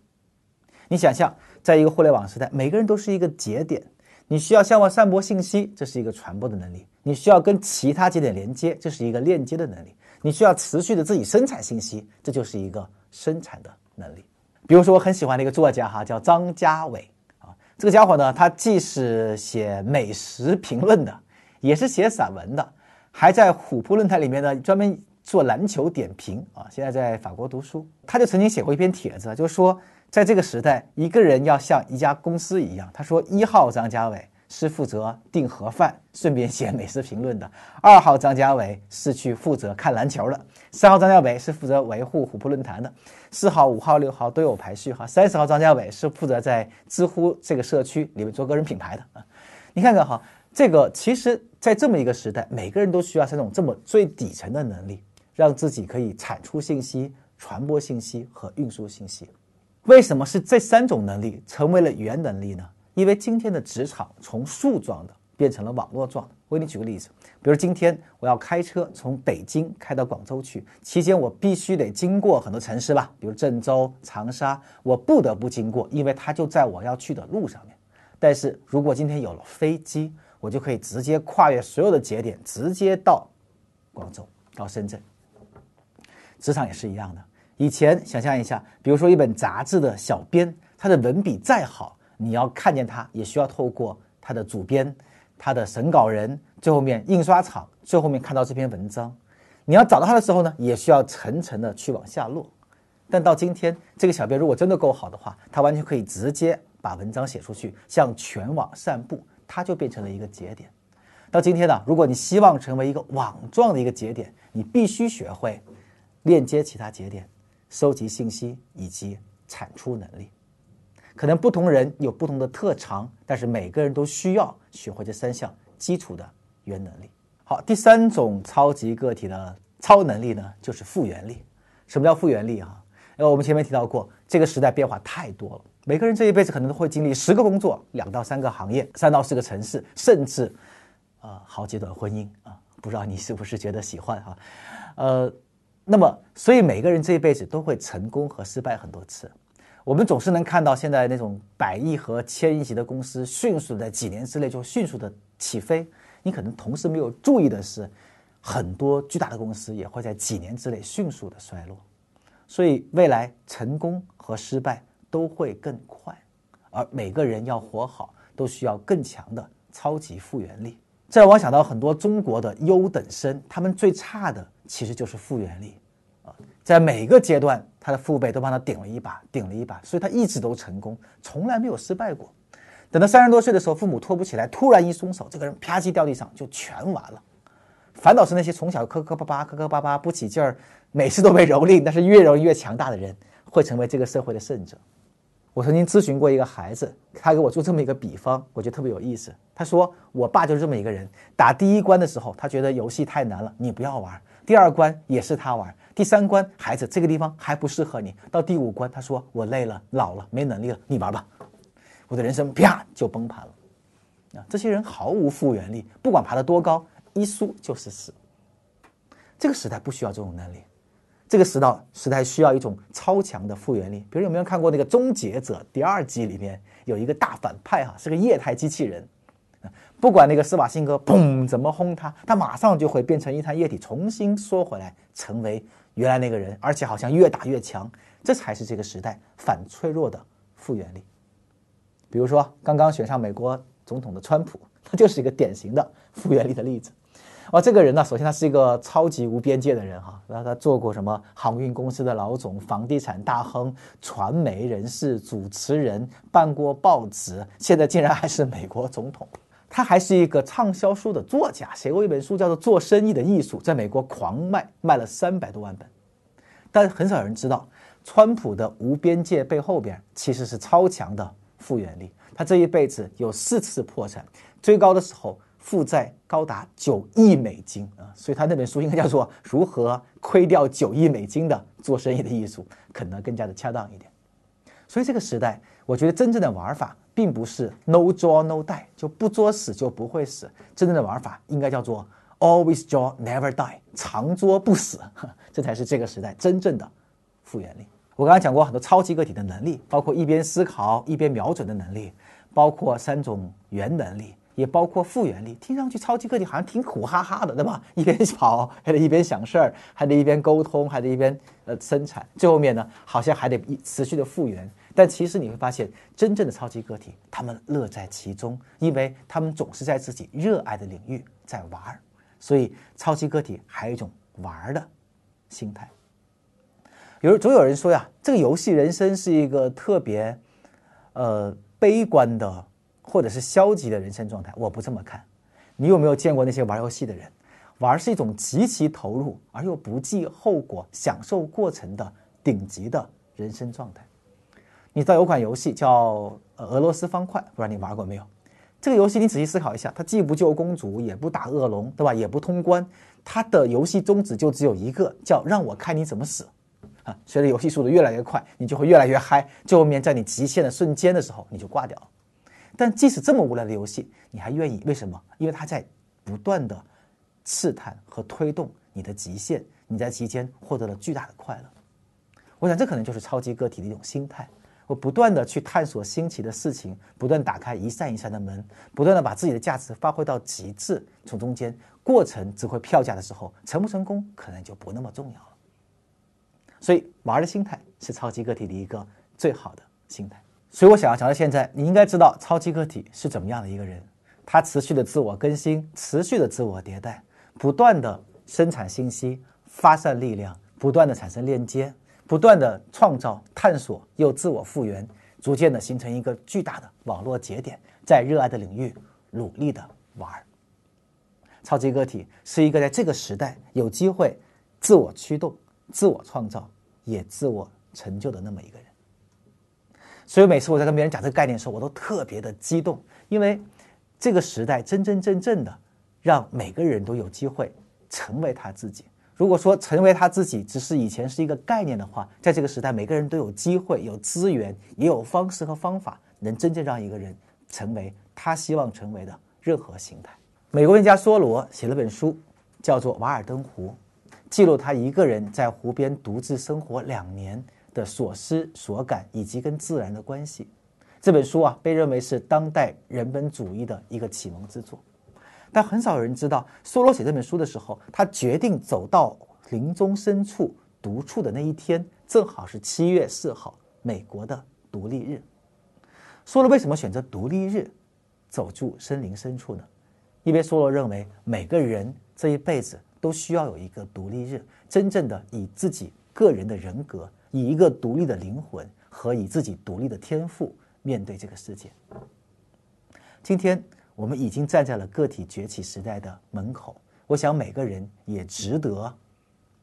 你想象，在一个互联网时代，每个人都是一个节点，你需要向外散播信息，这是一个传播的能力；你需要跟其他节点连接，这是一个链接的能力；你需要持续的自己生产信息，这就是一个生产的能力。比如说，我很喜欢的一个作家哈，叫张家伟啊，这个家伙呢，他既是写美食评论的，也是写散文的，还在虎扑论坛里面呢专门做篮球点评啊。现在在法国读书，他就曾经写过一篇帖子，就说。在这个时代，一个人要像一家公司一样。他说：“一号张家伟是负责订盒饭，顺便写美食评论的；二号张家伟是去负责看篮球的；三号张家伟是负责维护虎扑论坛的；四号、五号、六号都有排序哈；三十号张家伟是负责在知乎这个社区里面做个人品牌的啊。你看看哈，这个其实，在这么一个时代，每个人都需要三种这么最底层的能力，让自己可以产出信息、传播信息和运输信息。”为什么是这三种能力成为了原能力呢？因为今天的职场从树状的变成了网络状的。我给你举个例子，比如今天我要开车从北京开到广州去，期间我必须得经过很多城市吧，比如郑州、长沙，我不得不经过，因为它就在我要去的路上面。但是如果今天有了飞机，我就可以直接跨越所有的节点，直接到广州、到深圳。职场也是一样的。以前想象一下，比如说一本杂志的小编，他的文笔再好，你要看见他，也需要透过他的主编、他的审稿人，最后面印刷厂，最后面看到这篇文章。你要找到他的时候呢，也需要层层的去往下落。但到今天，这个小编如果真的够好的话，他完全可以直接把文章写出去，向全网散布，它就变成了一个节点。到今天呢，如果你希望成为一个网状的一个节点，你必须学会链接其他节点。收集信息以及产出能力，可能不同人有不同的特长，但是每个人都需要学会这三项基础的原能力。好，第三种超级个体的超能力呢，就是复原力。什么叫复原力啊？因为我们前面提到过，这个时代变化太多了，每个人这一辈子可能都会经历十个工作、两到三个行业、三到四个城市，甚至啊好几段婚姻啊，不知道你是不是觉得喜欢哈？呃。那么，所以每个人这一辈子都会成功和失败很多次。我们总是能看到现在那种百亿和千亿级的公司迅速在几年之内就迅速的起飞。你可能同时没有注意的是，很多巨大的公司也会在几年之内迅速的衰落。所以，未来成功和失败都会更快，而每个人要活好，都需要更强的超级复原力。这让我想到很多中国的优等生，他们最差的其实就是复原力啊。在每个阶段，他的父辈都帮他顶了一把，顶了一把，所以他一直都成功，从来没有失败过。等到三十多岁的时候，父母拖不起来，突然一松手，这个人啪叽掉地上，就全完了。反倒是那些从小磕磕巴巴、磕磕巴巴不起劲儿，每次都被蹂躏，但是越蹂躏越强大的人，会成为这个社会的胜者。我曾经咨询过一个孩子，他给我做这么一个比方，我觉得特别有意思。他说：“我爸就是这么一个人，打第一关的时候，他觉得游戏太难了，你不要玩。第二关也是他玩。”第三关，孩子，这个地方还不适合你。到第五关，他说：“我累了，老了，没能力了，你玩吧。”我的人生啪就崩盘了。啊，这些人毫无复原力，不管爬得多高，一输就是死。这个时代不需要这种能力，这个时代时代需要一种超强的复原力。比如有没有看过那个《终结者》第二季里面有一个大反派哈，是个液态机器人。不管那个施瓦辛格砰怎么轰他，他马上就会变成一滩液体，重新缩回来，成为原来那个人，而且好像越打越强。这才是这个时代反脆弱的复原力。比如说，刚刚选上美国总统的川普，他就是一个典型的复原力的例子。哇，这个人呢，首先他是一个超级无边界的人哈，然后他做过什么航运公司的老总、房地产大亨、传媒人士、主持人，办过报纸，现在竟然还是美国总统。他还是一个畅销书的作家，写过一本书叫做《做生意的艺术》，在美国狂卖，卖了三百多万本。但很少有人知道，川普的无边界背后边其实是超强的复原力。他这一辈子有四次破产，最高的时候负债高达九亿美金啊！所以他那本书应该叫做《如何亏掉九亿美金的做生意的艺术》，可能更加的恰当一点。所以这个时代，我觉得真正的玩法并不是 no draw no die，就不作死就不会死。真正的玩法应该叫做 always draw never die，常作不死，这才是这个时代真正的复原力。我刚才讲过很多超级个体的能力，包括一边思考一边瞄准的能力，包括三种原能力，也包括复原力。听上去超级个体好像挺苦哈哈的，对吧？一边跑还得一边想事儿，还得一边沟通，还得一边呃生产，最后面呢好像还得持续的复原。但其实你会发现，真正的超级个体他们乐在其中，因为他们总是在自己热爱的领域在玩儿。所以超级个体还有一种玩的心态。有总有人说呀，这个游戏人生是一个特别，呃，悲观的或者是消极的人生状态。我不这么看。你有没有见过那些玩游戏的人？玩是一种极其投入而又不计后果、享受过程的顶级的人生状态。你知道有款游戏叫《俄罗斯方块》，不知道你玩过没有？这个游戏你仔细思考一下，它既不救公主，也不打恶龙，对吧？也不通关，它的游戏宗旨就只有一个，叫让我看你怎么死。啊，随着游戏速度越来越快，你就会越来越嗨。最后面在你极限的瞬间的时候，你就挂掉了。但即使这么无聊的游戏，你还愿意？为什么？因为它在不断的试探和推动你的极限，你在其间获得了巨大的快乐。我想这可能就是超级个体的一种心态。我不断的去探索新奇的事情，不断打开一扇一扇的门，不断的把自己的价值发挥到极致。从中间过程只会票价的时候，成不成功可能就不那么重要了。所以玩的心态是超级个体的一个最好的心态。所以我想要讲到现在，你应该知道超级个体是怎么样的一个人。他持续的自我更新，持续的自我迭代，不断的生产信息，发散力量，不断的产生链接，不断的创造、探索又自我复原，逐渐的形成一个巨大的网络节点，在热爱的领域努力的玩。超级个体是一个在这个时代有机会自我驱动。自我创造也自我成就的那么一个人，所以每次我在跟别人讲这个概念的时候，我都特别的激动，因为这个时代真真正正的让每个人都有机会成为他自己。如果说成为他自己只是以前是一个概念的话，在这个时代，每个人都有机会、有资源、也有方式和方法，能真正让一个人成为他希望成为的任何形态。美国文学家梭罗写了本书，叫做《瓦尔登湖》。记录他一个人在湖边独自生活两年的所思所感，以及跟自然的关系。这本书啊，被认为是当代人本主义的一个启蒙之作。但很少有人知道，梭罗写这本书的时候，他决定走到林中深处独处的那一天，正好是七月四号，美国的独立日。梭罗为什么选择独立日走入森林深处呢？因为梭罗认为，每个人这一辈子。都需要有一个独立日，真正的以自己个人的人格，以一个独立的灵魂和以自己独立的天赋面对这个世界。今天我们已经站在了个体崛起时代的门口，我想每个人也值得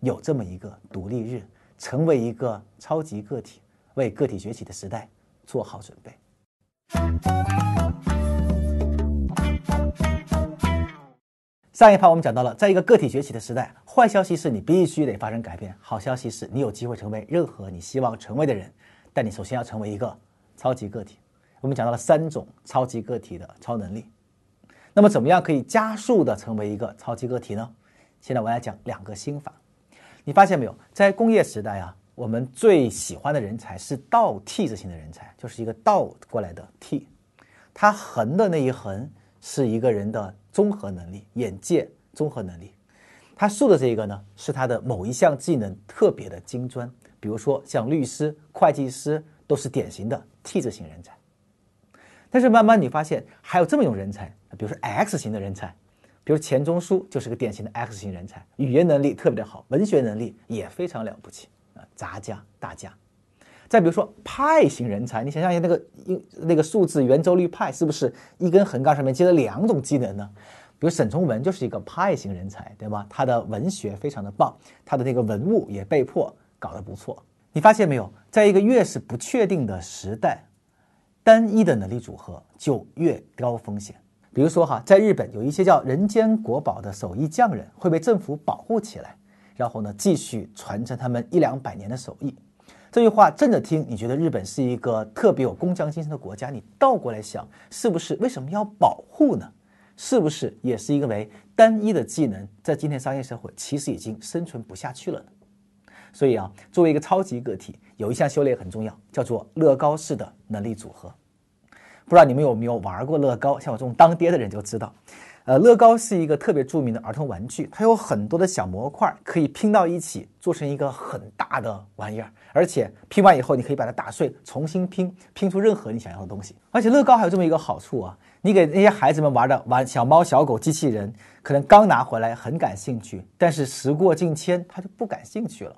有这么一个独立日，成为一个超级个体，为个体崛起的时代做好准备。上一趴我们讲到了，在一个个体崛起的时代，坏消息是你必须得发生改变；好消息是你有机会成为任何你希望成为的人。但你首先要成为一个超级个体。我们讲到了三种超级个体的超能力。那么，怎么样可以加速的成为一个超级个体呢？现在我来讲两个心法。你发现没有，在工业时代啊，我们最喜欢的人才是倒 T 字形的人才，就是一个倒过来的 T，它横的那一横是一个人的。综合能力、眼界、综合能力，他竖的这一个呢，是他的某一项技能特别的精专。比如说，像律师、会计师都是典型的 T 字型人才。但是慢慢你发现，还有这么一种人才，比如说 X 型的人才，比如钱钟书就是个典型的 X 型人才，语言能力特别的好，文学能力也非常了不起啊，杂家大家。再比如说派型人才，你想象一下那个一那个数字圆周率派是不是一根横杠上面接了两种技能呢？比如沈从文就是一个派型人才，对吧？他的文学非常的棒，他的那个文物也被迫搞得不错。你发现没有，在一个越是不确定的时代，单一的能力组合就越高风险。比如说哈，在日本有一些叫“人间国宝”的手艺匠人会被政府保护起来，然后呢继续传承他们一两百年的手艺。这句话正着听，你觉得日本是一个特别有工匠精神的国家？你倒过来想，是不是为什么要保护呢？是不是也是因为单一的技能在今天商业社会其实已经生存不下去了呢？所以啊，作为一个超级个体，有一项修炼很重要，叫做乐高式的能力组合。不知道你们有没有玩过乐高？像我这种当爹的人就知道，呃，乐高是一个特别著名的儿童玩具，它有很多的小模块可以拼到一起，做成一个很大的玩意儿。而且拼完以后，你可以把它打碎，重新拼，拼出任何你想要的东西。而且乐高还有这么一个好处啊，你给那些孩子们玩的玩小猫、小狗、机器人，可能刚拿回来很感兴趣，但是时过境迁，他就不感兴趣了。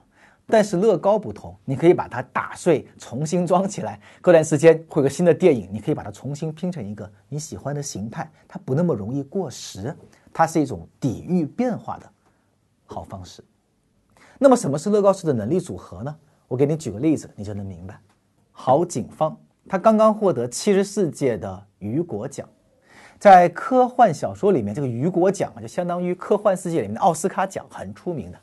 但是乐高不同，你可以把它打碎，重新装起来。过段时间会有个新的电影，你可以把它重新拼成一个你喜欢的形态，它不那么容易过时，它是一种抵御变化的好方式。那么什么是乐高式的能力组合呢？我给你举个例子，你就能明白。郝景芳，他刚刚获得七十四届的雨果奖，在科幻小说里面，这个雨果奖就相当于科幻世界里面的奥斯卡奖，很出名的。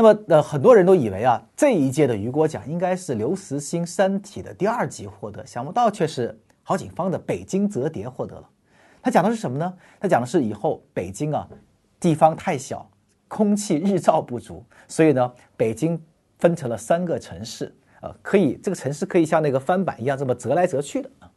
那么，呃，很多人都以为啊，这一届的雨果奖应该是刘慈欣《三体》的第二集获得，想不到却是郝景芳的《北京折叠》获得了。他讲的是什么呢？他讲的是以后北京啊，地方太小，空气日照不足，所以呢，北京分成了三个城市，呃，可以这个城市可以像那个翻版一样这么折来折去的啊。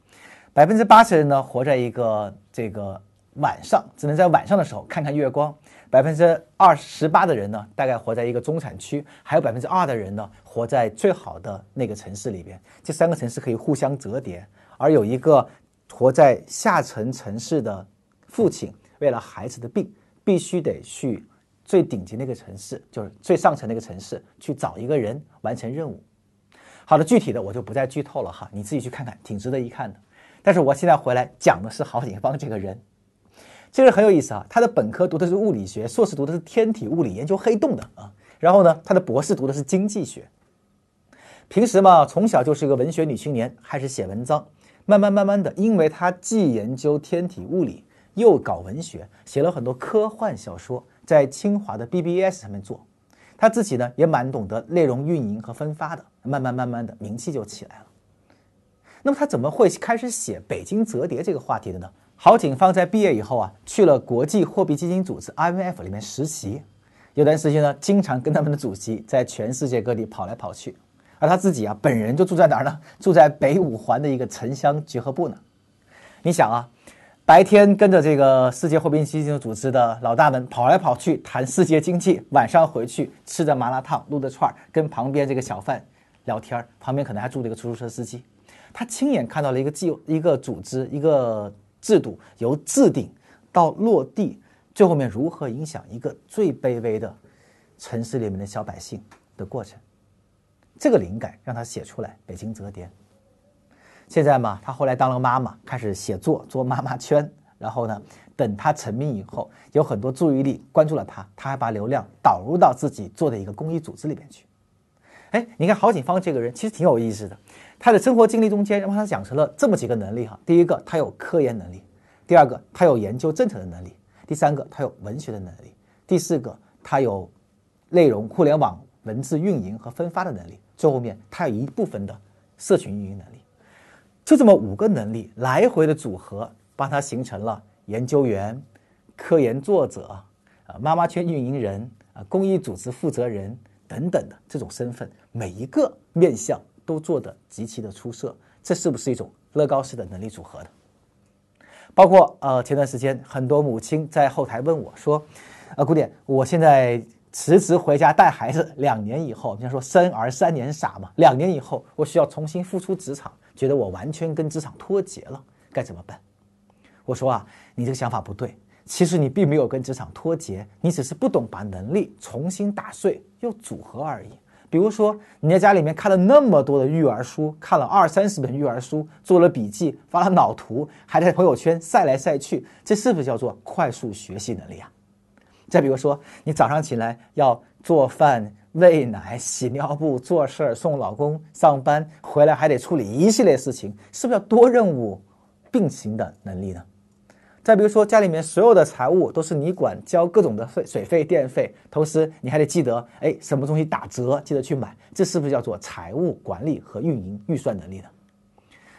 百分之八十人呢，活在一个这个晚上，只能在晚上的时候看看月光。百分之二十八的人呢，大概活在一个中产区，还有百分之二的人呢，活在最好的那个城市里边。这三个城市可以互相折叠，而有一个活在下层城市的父亲，为了孩子的病，必须得去最顶级那个城市，就是最上层那个城市去找一个人完成任务。好的，具体的我就不再剧透了哈，你自己去看看，挺值得一看的。但是我现在回来讲的是郝景芳这个人。这个很有意思啊，他的本科读的是物理学，硕士读的是天体物理，研究黑洞的啊。然后呢，他的博士读的是经济学。平时嘛，从小就是一个文学女青年，开始写文章。慢慢慢慢的，因为他既研究天体物理，又搞文学，写了很多科幻小说，在清华的 BBS 上面做。他自己呢，也蛮懂得内容运营和分发的。慢慢慢慢的，名气就起来了。那么他怎么会开始写北京折叠这个话题的呢？郝景芳在毕业以后啊，去了国际货币基金组织 IMF 里面实习，有段时间呢，经常跟他们的主席在全世界各地跑来跑去，而他自己啊，本人就住在哪儿呢？住在北五环的一个城乡结合部呢。你想啊，白天跟着这个世界货币基金组织的老大们跑来跑去谈世界经济，晚上回去吃着麻辣烫、撸着串儿，跟旁边这个小贩聊天儿，旁边可能还住着一个出租车司机，他亲眼看到了一个计一个组织一个。制度由制定到落地，最后面如何影响一个最卑微的城市里面的小百姓的过程？这个灵感让他写出来《北京折叠》。现在嘛，他后来当了妈妈，开始写作做妈妈圈。然后呢，等他成名以后，有很多注意力关注了他，他还把流量导入到自己做的一个公益组织里边去。哎，你看郝景芳这个人其实挺有意思的。他的生活经历中间，让他讲成了这么几个能力哈。第一个，他有科研能力；第二个，他有研究政策的能力；第三个，他有文学的能力；第四个，他有内容互联网文字运营和分发的能力；最后面，他有一部分的社群运营能力。就这么五个能力来回的组合，帮他形成了研究员、科研作者、啊妈妈圈运营人、啊公益组织负责人等等的这种身份，每一个面向。都做得极其的出色，这是不是一种乐高式的能力组合的？包括呃，前段时间很多母亲在后台问我说：“呃，古典，我现在辞职回家带孩子两年以后，人家说生儿三年傻嘛，两年以后我需要重新复出职场，觉得我完全跟职场脱节了，该怎么办？”我说啊，你这个想法不对，其实你并没有跟职场脱节，你只是不懂把能力重新打碎又组合而已。比如说，你在家里面看了那么多的育儿书，看了二三十本育儿书，做了笔记，发了脑图，还在朋友圈晒来晒去，这是不是叫做快速学习能力啊？再比如说，你早上起来要做饭、喂奶、洗尿布、做事儿、送老公上班，回来还得处理一系列事情，是不是要多任务并行的能力呢？再比如说，家里面所有的财务都是你管，交各种的费、水费、电费，同时你还得记得，哎，什么东西打折，记得去买，这是不是叫做财务管理和运营预算能力呢？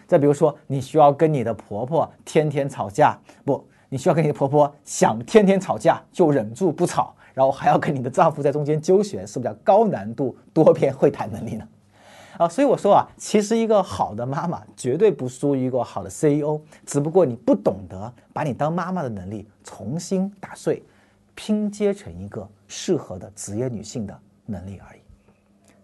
再比如说，你需要跟你的婆婆天天吵架，不，你需要跟你的婆婆想天天吵架就忍住不吵，然后还要跟你的丈夫在中间纠旋，是不是叫高难度多边会谈能力呢？啊，所以我说啊，其实一个好的妈妈绝对不输于一个好的 CEO，只不过你不懂得把你当妈妈的能力重新打碎，拼接成一个适合的职业女性的能力而已。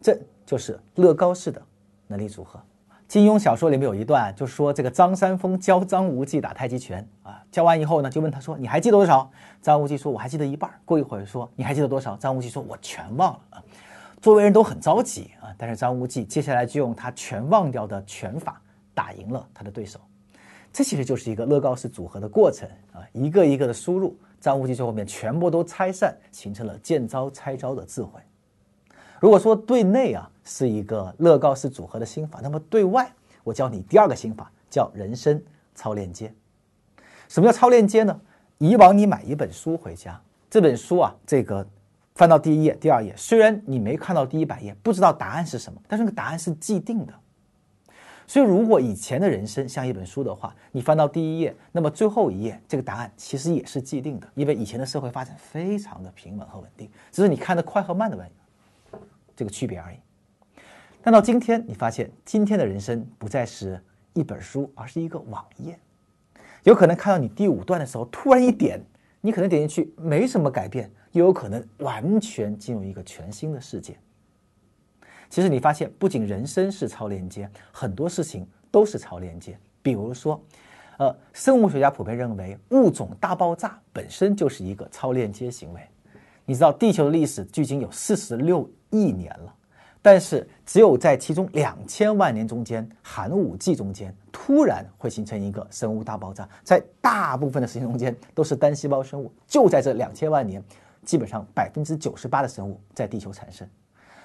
这就是乐高式的能力组合。金庸小说里面有一段，就说这个张三丰教张无忌打太极拳啊，教完以后呢，就问他说：“你还记得多少？”张无忌说：“我还记得一半。”过一会儿说：“你还记得多少？”张无忌说：“我全忘了啊。”周围人都很着急啊，但是张无忌接下来就用他全忘掉的拳法打赢了他的对手。这其实就是一个乐高式组合的过程啊，一个一个的输入，张无忌最后面全部都拆散，形成了见招拆招的智慧。如果说对内啊是一个乐高式组合的心法，那么对外我教你第二个心法，叫人生超链接。什么叫超链接呢？以往你买一本书回家，这本书啊，这个。翻到第一页、第二页，虽然你没看到第一百页，不知道答案是什么，但是那个答案是既定的。所以，如果以前的人生像一本书的话，你翻到第一页，那么最后一页这个答案其实也是既定的，因为以前的社会发展非常的平稳和稳定，只是你看的快和慢的问题，这个区别而已。但到今天，你发现今天的人生不再是一本书，而是一个网页。有可能看到你第五段的时候，突然一点，你可能点进去没什么改变。又有可能完全进入一个全新的世界。其实你发现，不仅人生是超连接，很多事情都是超连接。比如说，呃，生物学家普遍认为，物种大爆炸本身就是一个超链接行为。你知道，地球的历史距今有四十六亿年了。但是，只有在其中两千万年中间，寒武纪中间，突然会形成一个生物大爆炸。在大部分的时间中间，都是单细胞生物。就在这两千万年，基本上百分之九十八的生物在地球产生。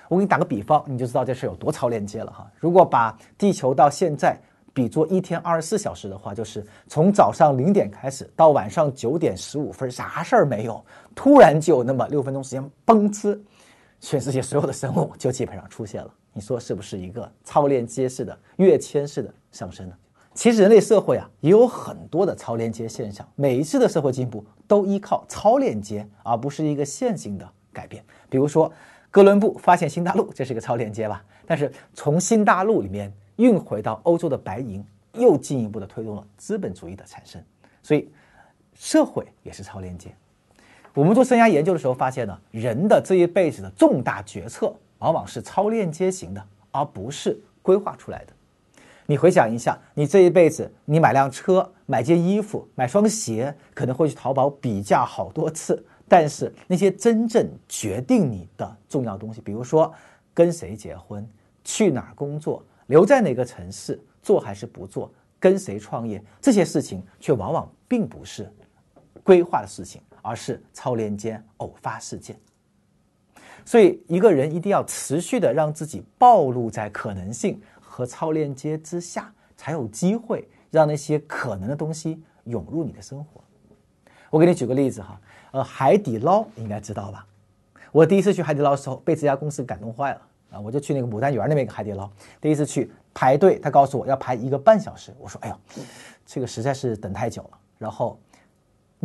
我给你打个比方，你就知道这事有多超链接了哈。如果把地球到现在比作一天二十四小时的话，就是从早上零点开始到晚上九点十五分，啥事儿没有，突然就有那么六分钟时间，嘣呲。全世界所有的生物就基本上出现了，你说是不是一个超链接式的跃迁式的上升呢？其实人类社会啊也有很多的超链接现象，每一次的社会进步都依靠超链接，而不是一个线性的改变。比如说哥伦布发现新大陆，这是一个超链接吧？但是从新大陆里面运回到欧洲的白银，又进一步的推动了资本主义的产生，所以社会也是超链接。我们做生涯研究的时候发现呢，人的这一辈子的重大决策往往是超链接型的，而不是规划出来的。你回想一下，你这一辈子，你买辆车、买件衣服、买双鞋，可能会去淘宝比价好多次，但是那些真正决定你的重要东西，比如说跟谁结婚、去哪儿工作、留在哪个城市、做还是不做、跟谁创业，这些事情却往往并不是规划的事情。而是超连接偶发事件，所以一个人一定要持续的让自己暴露在可能性和超链接之下，才有机会让那些可能的东西涌入你的生活。我给你举个例子哈，呃，海底捞应该知道吧？我第一次去海底捞的时候，被这家公司感动坏了啊！我就去那个牡丹园那边一个海底捞，第一次去排队，他告诉我要排一个半小时，我说哎呦，这个实在是等太久了。然后。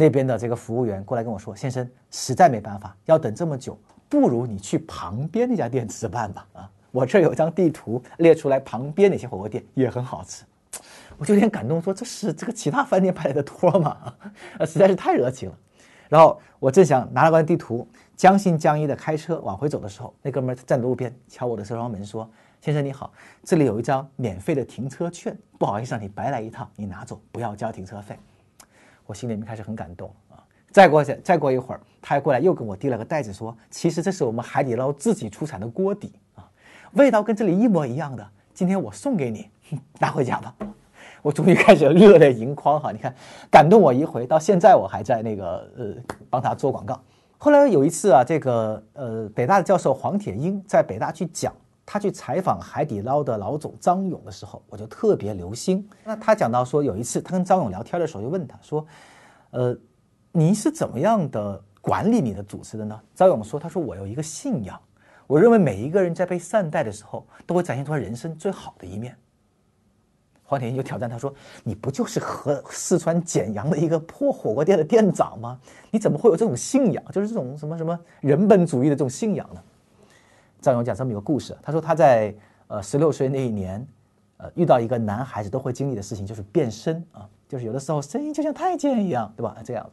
那边的这个服务员过来跟我说：“先生，实在没办法，要等这么久，不如你去旁边那家店吃饭吧。啊，我这有张地图列出来，旁边哪些火锅店也很好吃。”我就有点感动，说：“这是这个其他饭店派来的托吗？啊，实在是太热情了。”然后我正想拿了张地图，将信将疑的开车往回走的时候，那哥们儿站在路边敲我的车窗门说：“先生你好，这里有一张免费的停车券，不好意思让你白来一趟，你拿走，不要交停车费。”我心里面开始很感动啊！再过去再过一会儿，他还过来又跟我递了个袋子，说：“其实这是我们海底捞自己出产的锅底，味道跟这里一模一样的。今天我送给你，拿回家吧。”我终于开始热泪盈眶哈！你看，感动我一回，到现在我还在那个呃帮他做广告。后来有一次啊，这个呃北大的教授黄铁英在北大去讲，他去采访海底捞的老总张勇的时候，我就特别留心。那他讲到说，有一次他跟张勇聊天的时候，就问他说：“呃，你是怎么样的管理你的组织的呢？”张勇说：“他说我有一个信仰，我认为每一个人在被善待的时候，都会展现出他人生最好的一面。”黄铁英就挑战他说：“你不就是和四川简阳的一个破火锅店的店长吗？你怎么会有这种信仰？就是这种什么什么人本主义的这种信仰呢？”张勇讲这么一个故事，他说他在呃十六岁那一年，呃遇到一个男孩子都会经历的事情，就是变身啊，就是有的时候声音就像太监一样，对吧？这样的，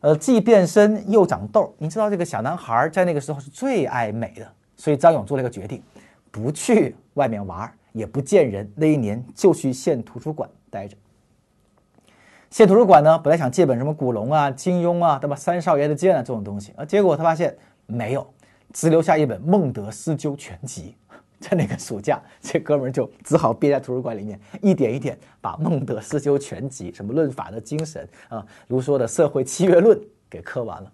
呃既变身又长痘。你知道这个小男孩在那个时候是最爱美的，所以张勇做了一个决定，不去外面玩。也不见人，那一年就去县图书馆待着。县图书馆呢，本来想借本什么古龙啊、金庸啊，对吧？三少爷的剑啊这种东西，啊，结果他发现没有，只留下一本《孟德斯鸠全集》。在那个暑假，这哥们儿就只好憋在图书馆里面，一点一点把《孟德斯鸠全集》什么论法的精神啊，卢梭的社会契约论给刻完了，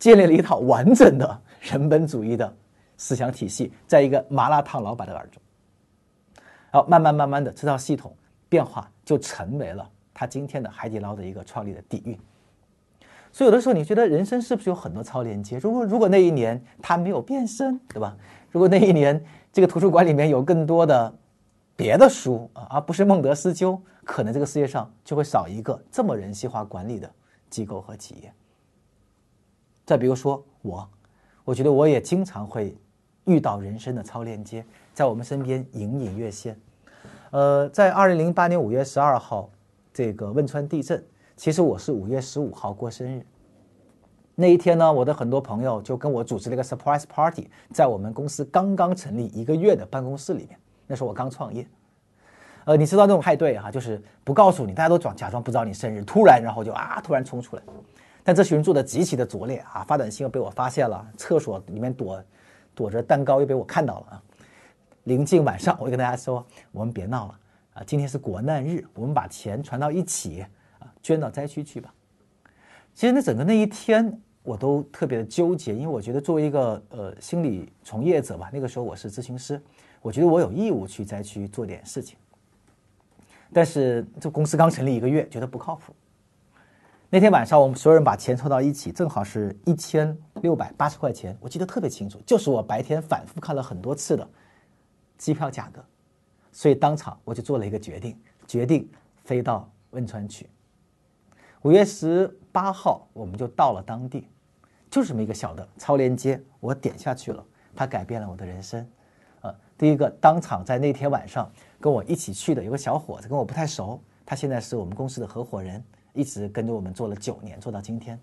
建立了一套完整的人本主义的思想体系，在一个麻辣烫老板的耳中。好，慢慢慢慢的，这套系统变化就成为了他今天的海底捞的一个创立的底蕴。所以有的时候，你觉得人生是不是有很多超连接？如果如果那一年他没有变身，对吧？如果那一年这个图书馆里面有更多的别的书啊，而不是孟德斯鸠，可能这个世界上就会少一个这么人性化管理的机构和企业。再比如说我，我觉得我也经常会遇到人生的超链接。在我们身边隐隐约现，呃，在二零零八年五月十二号，这个汶川地震，其实我是五月十五号过生日。那一天呢，我的很多朋友就跟我组织了一个 surprise party，在我们公司刚刚成立一个月的办公室里面。那时候我刚创业，呃，你知道那种派对哈，就是不告诉你，大家都装假装不知道你生日，突然然后就啊，突然冲出来。但这群人做的极其的拙劣啊，发短信又被我发现了，厕所里面躲躲着蛋糕又被我看到了啊。临近晚上，我就跟大家说：“我们别闹了啊！今天是国难日，我们把钱传到一起啊，捐到灾区去吧。”其实那整个那一天，我都特别的纠结，因为我觉得作为一个呃心理从业者吧，那个时候我是咨询师，我觉得我有义务去再去做点事情。但是这公司刚成立一个月，觉得不靠谱。那天晚上，我们所有人把钱凑到一起，正好是一千六百八十块钱，我记得特别清楚，就是我白天反复看了很多次的。机票价格，所以当场我就做了一个决定，决定飞到汶川去。五月十八号，我们就到了当地，就这么一个小的超链接，我点下去了，它改变了我的人生。呃，第一个，当场在那天晚上跟我一起去的有个小伙子，跟我不太熟，他现在是我们公司的合伙人，一直跟着我们做了九年，做到今天。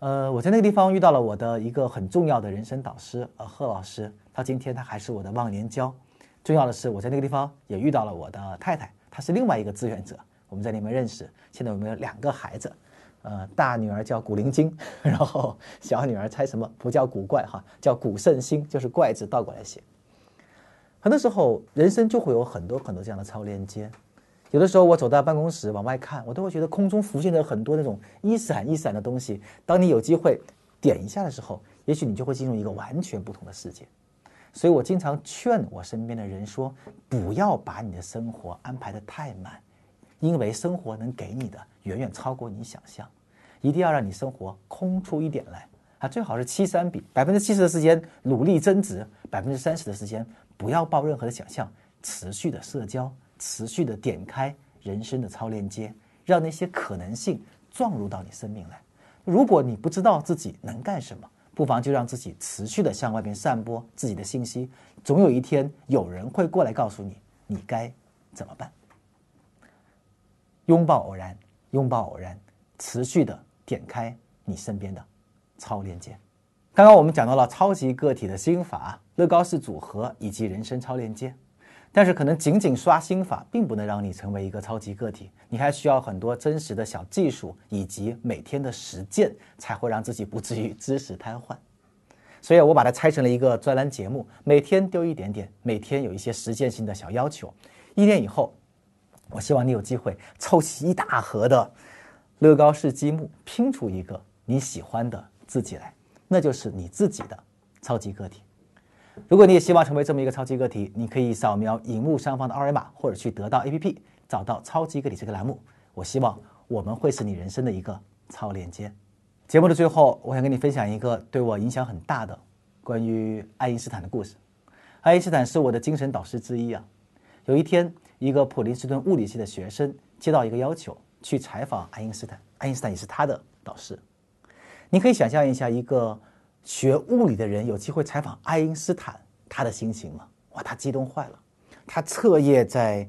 呃，我在那个地方遇到了我的一个很重要的人生导师，呃，贺老师，到今天他还是我的忘年交。重要的是，我在那个地方也遇到了我的太太，她是另外一个志愿者。我们在里面认识，现在我们有两个孩子，呃，大女儿叫古灵精，然后小女儿猜什么？不叫古怪哈，叫古圣心，就是怪字倒过来写。很多时候，人生就会有很多很多这样的超链接。有的时候，我走到办公室往外看，我都会觉得空中浮现着很多那种一闪一闪的东西。当你有机会点一下的时候，也许你就会进入一个完全不同的世界。所以我经常劝我身边的人说：“不要把你的生活安排的太满，因为生活能给你的远远超过你想象。一定要让你生活空出一点来啊，最好是七三比，百分之七十的时间努力增值，百分之三十的时间不要抱任何的想象，持续的社交，持续的点开人生的超链接，让那些可能性撞入到你生命来。如果你不知道自己能干什么。”不妨就让自己持续的向外边散播自己的信息，总有一天有人会过来告诉你，你该怎么办。拥抱偶然，拥抱偶然，持续的点开你身边的超链接。刚刚我们讲到了超级个体的心法、乐高式组合以及人生超链接。但是可能仅仅刷心法，并不能让你成为一个超级个体，你还需要很多真实的小技术以及每天的实践，才会让自己不至于知识瘫痪。所以我把它拆成了一个专栏节目，每天丢一点点，每天有一些实践性的小要求。一年以后，我希望你有机会凑齐一大盒的乐高式积木，拼出一个你喜欢的自己来，那就是你自己的超级个体。如果你也希望成为这么一个超级个体，你可以扫描荧幕上方的二维码，或者去得到 APP 找到“超级个体”这个栏目。我希望我们会是你人生的一个超链接。节目的最后，我想跟你分享一个对我影响很大的关于爱因斯坦的故事。爱因斯坦是我的精神导师之一啊。有一天，一个普林斯顿物理系的学生接到一个要求，去采访爱因斯坦。爱因斯坦也是他的导师。你可以想象一下，一个学物理的人有机会采访爱因斯坦，他的心情吗？哇，他激动坏了。他彻夜在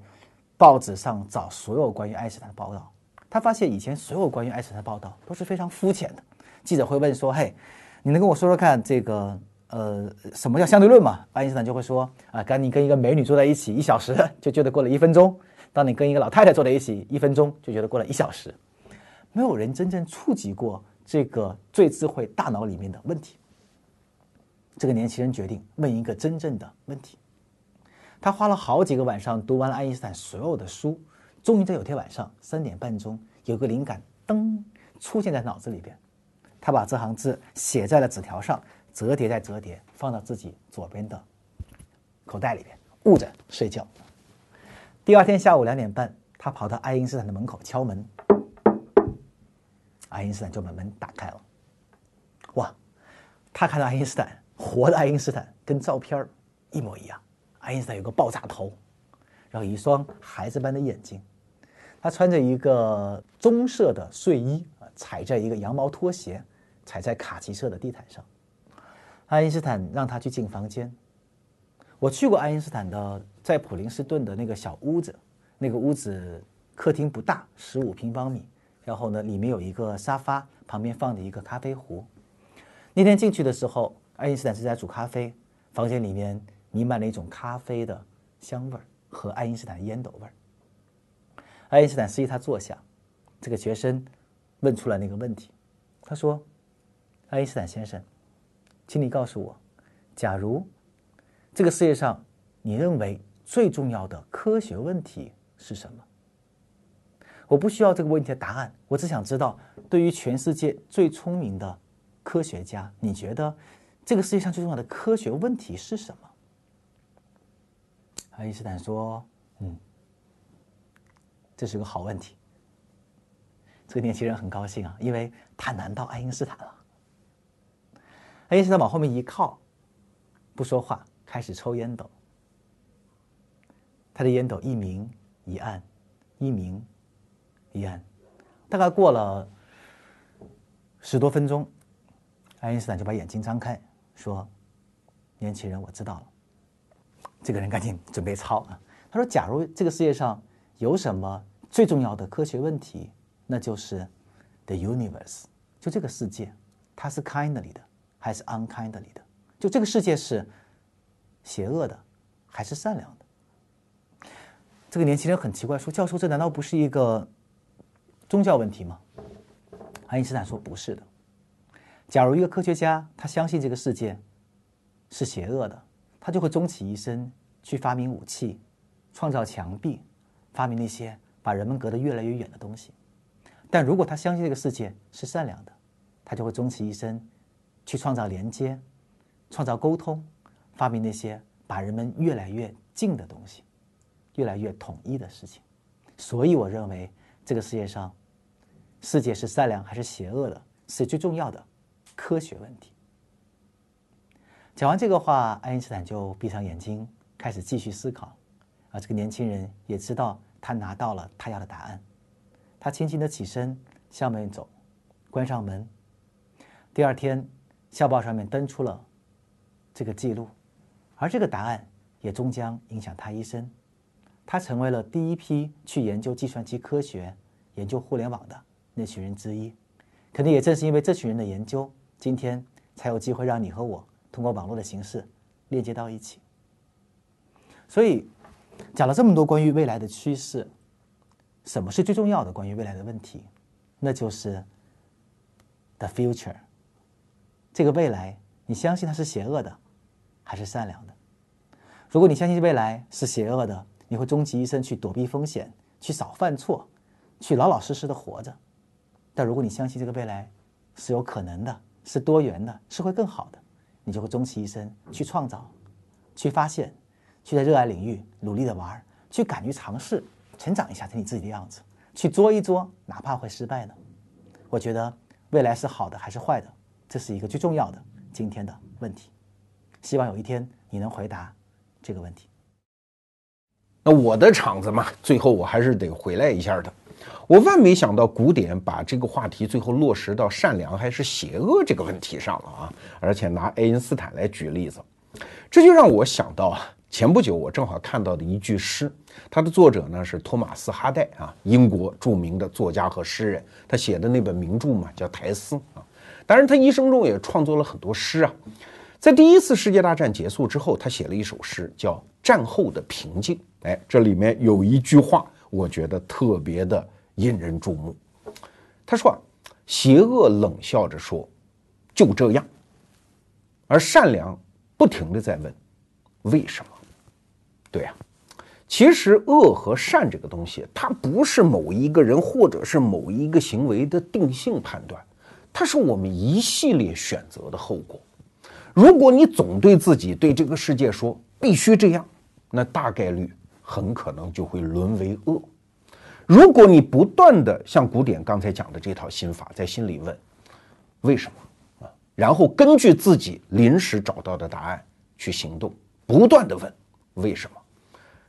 报纸上找所有关于爱因斯坦的报道。他发现以前所有关于爱因斯坦的报道都是非常肤浅的。记者会问说：“嘿，你能跟我说说看，这个呃，什么叫相对论嘛？”爱因斯坦就会说：“啊，当你跟一个美女坐在一起一小时，就觉得过了一分钟；当你跟一个老太太坐在一起一分钟，就觉得过了一小时。”没有人真正触及过这个最智慧大脑里面的问题。这个年轻人决定问一个真正的问题。他花了好几个晚上读完了爱因斯坦所有的书，终于在有天晚上三点半钟，有个灵感噔出现在脑子里边。他把这行字写在了纸条上，折叠再折叠，放到自己左边的口袋里边，捂着睡觉。第二天下午两点半，他跑到爱因斯坦的门口敲门，爱因斯坦就把门打开了。哇，他看到爱因斯坦，活的爱因斯坦，跟照片一模一样。爱因斯坦有个爆炸头，然后一双孩子般的眼睛，他穿着一个棕色的睡衣啊，踩在一个羊毛拖鞋。踩在卡其色的地毯上，爱因斯坦让他去进房间。我去过爱因斯坦的在普林斯顿的那个小屋子，那个屋子客厅不大，十五平方米。然后呢，里面有一个沙发，旁边放着一个咖啡壶。那天进去的时候，爱因斯坦是在煮咖啡，房间里面弥漫了一种咖啡的香味儿和爱因斯坦烟斗味儿。爱因斯坦示意他坐下，这个学生问出了那个问题，他说。爱因斯坦先生，请你告诉我，假如这个世界上你认为最重要的科学问题是什么？我不需要这个问题的答案，我只想知道，对于全世界最聪明的科学家，你觉得这个世界上最重要的科学问题是什么？爱因斯坦说：“嗯，这是个好问题。”这个年轻人很高兴啊，因为他难到爱因斯坦了。爱因斯坦往后面一靠，不说话，开始抽烟斗。他的烟斗一明一暗，一明一暗。大概过了十多分钟，爱因斯坦就把眼睛张开，说：“年轻人，我知道了。”这个人赶紧准备抄啊。他说：“假如这个世界上有什么最重要的科学问题，那就是 the universe，就这个世界，它是 kindly 的。”还是 unkindly 的，就这个世界是邪恶的，还是善良的？这个年轻人很奇怪，说：“教授，这难道不是一个宗教问题吗？”爱因斯坦说：“不是的。假如一个科学家他相信这个世界是邪恶的，他就会终其一生去发明武器、创造墙壁、发明那些把人们隔得越来越远的东西。但如果他相信这个世界是善良的，他就会终其一生。”去创造连接，创造沟通，发明那些把人们越来越近的东西，越来越统一的事情。所以，我认为这个世界上，世界是善良还是邪恶的，是最重要的科学问题。讲完这个话，爱因斯坦就闭上眼睛，开始继续思考。而这个年轻人也知道他拿到了他要的答案，他轻轻的起身向外面走，关上门。第二天。校报上面登出了这个记录，而这个答案也终将影响他一生。他成为了第一批去研究计算机科学、研究互联网的那群人之一。可能也正是因为这群人的研究，今天才有机会让你和我通过网络的形式链接到一起。所以，讲了这么多关于未来的趋势，什么是最重要的关于未来的问题？那就是 the future。这个未来，你相信它是邪恶的，还是善良的？如果你相信未来是邪恶的，你会终其一生去躲避风险，去少犯错，去老老实实的活着。但如果你相信这个未来是有可能的，是多元的，是会更好的，你就会终其一生去创造、去发现、去在热爱领域努力的玩，去敢于尝试，成长一下成你自己的样子，去作一作，哪怕会失败呢？我觉得未来是好的还是坏的，这是一个最重要的今天的问题。希望有一天你能回答这个问题。那我的场子嘛，最后我还是得回来一下的。我万没想到古典把这个话题最后落实到善良还是邪恶这个问题上了啊，而且拿爱因斯坦来举例子，这就让我想到啊，前不久我正好看到的一句诗，它的作者呢是托马斯哈代啊，英国著名的作家和诗人，他写的那本名著嘛叫《苔丝》啊，当然他一生中也创作了很多诗啊，在第一次世界大战结束之后，他写了一首诗叫《战后的平静》，哎，这里面有一句话，我觉得特别的。引人注目。他说：“邪恶冷笑着说，就这样。”而善良不停的在问：“为什么？”对呀，其实恶和善这个东西，它不是某一个人或者是某一个行为的定性判断，它是我们一系列选择的后果。如果你总对自己、对这个世界说必须这样，那大概率很可能就会沦为恶。如果你不断的像古典刚才讲的这套心法，在心里问为什么啊，然后根据自己临时找到的答案去行动，不断的问为什么，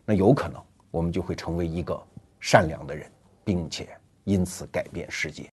那有可能我们就会成为一个善良的人，并且因此改变世界。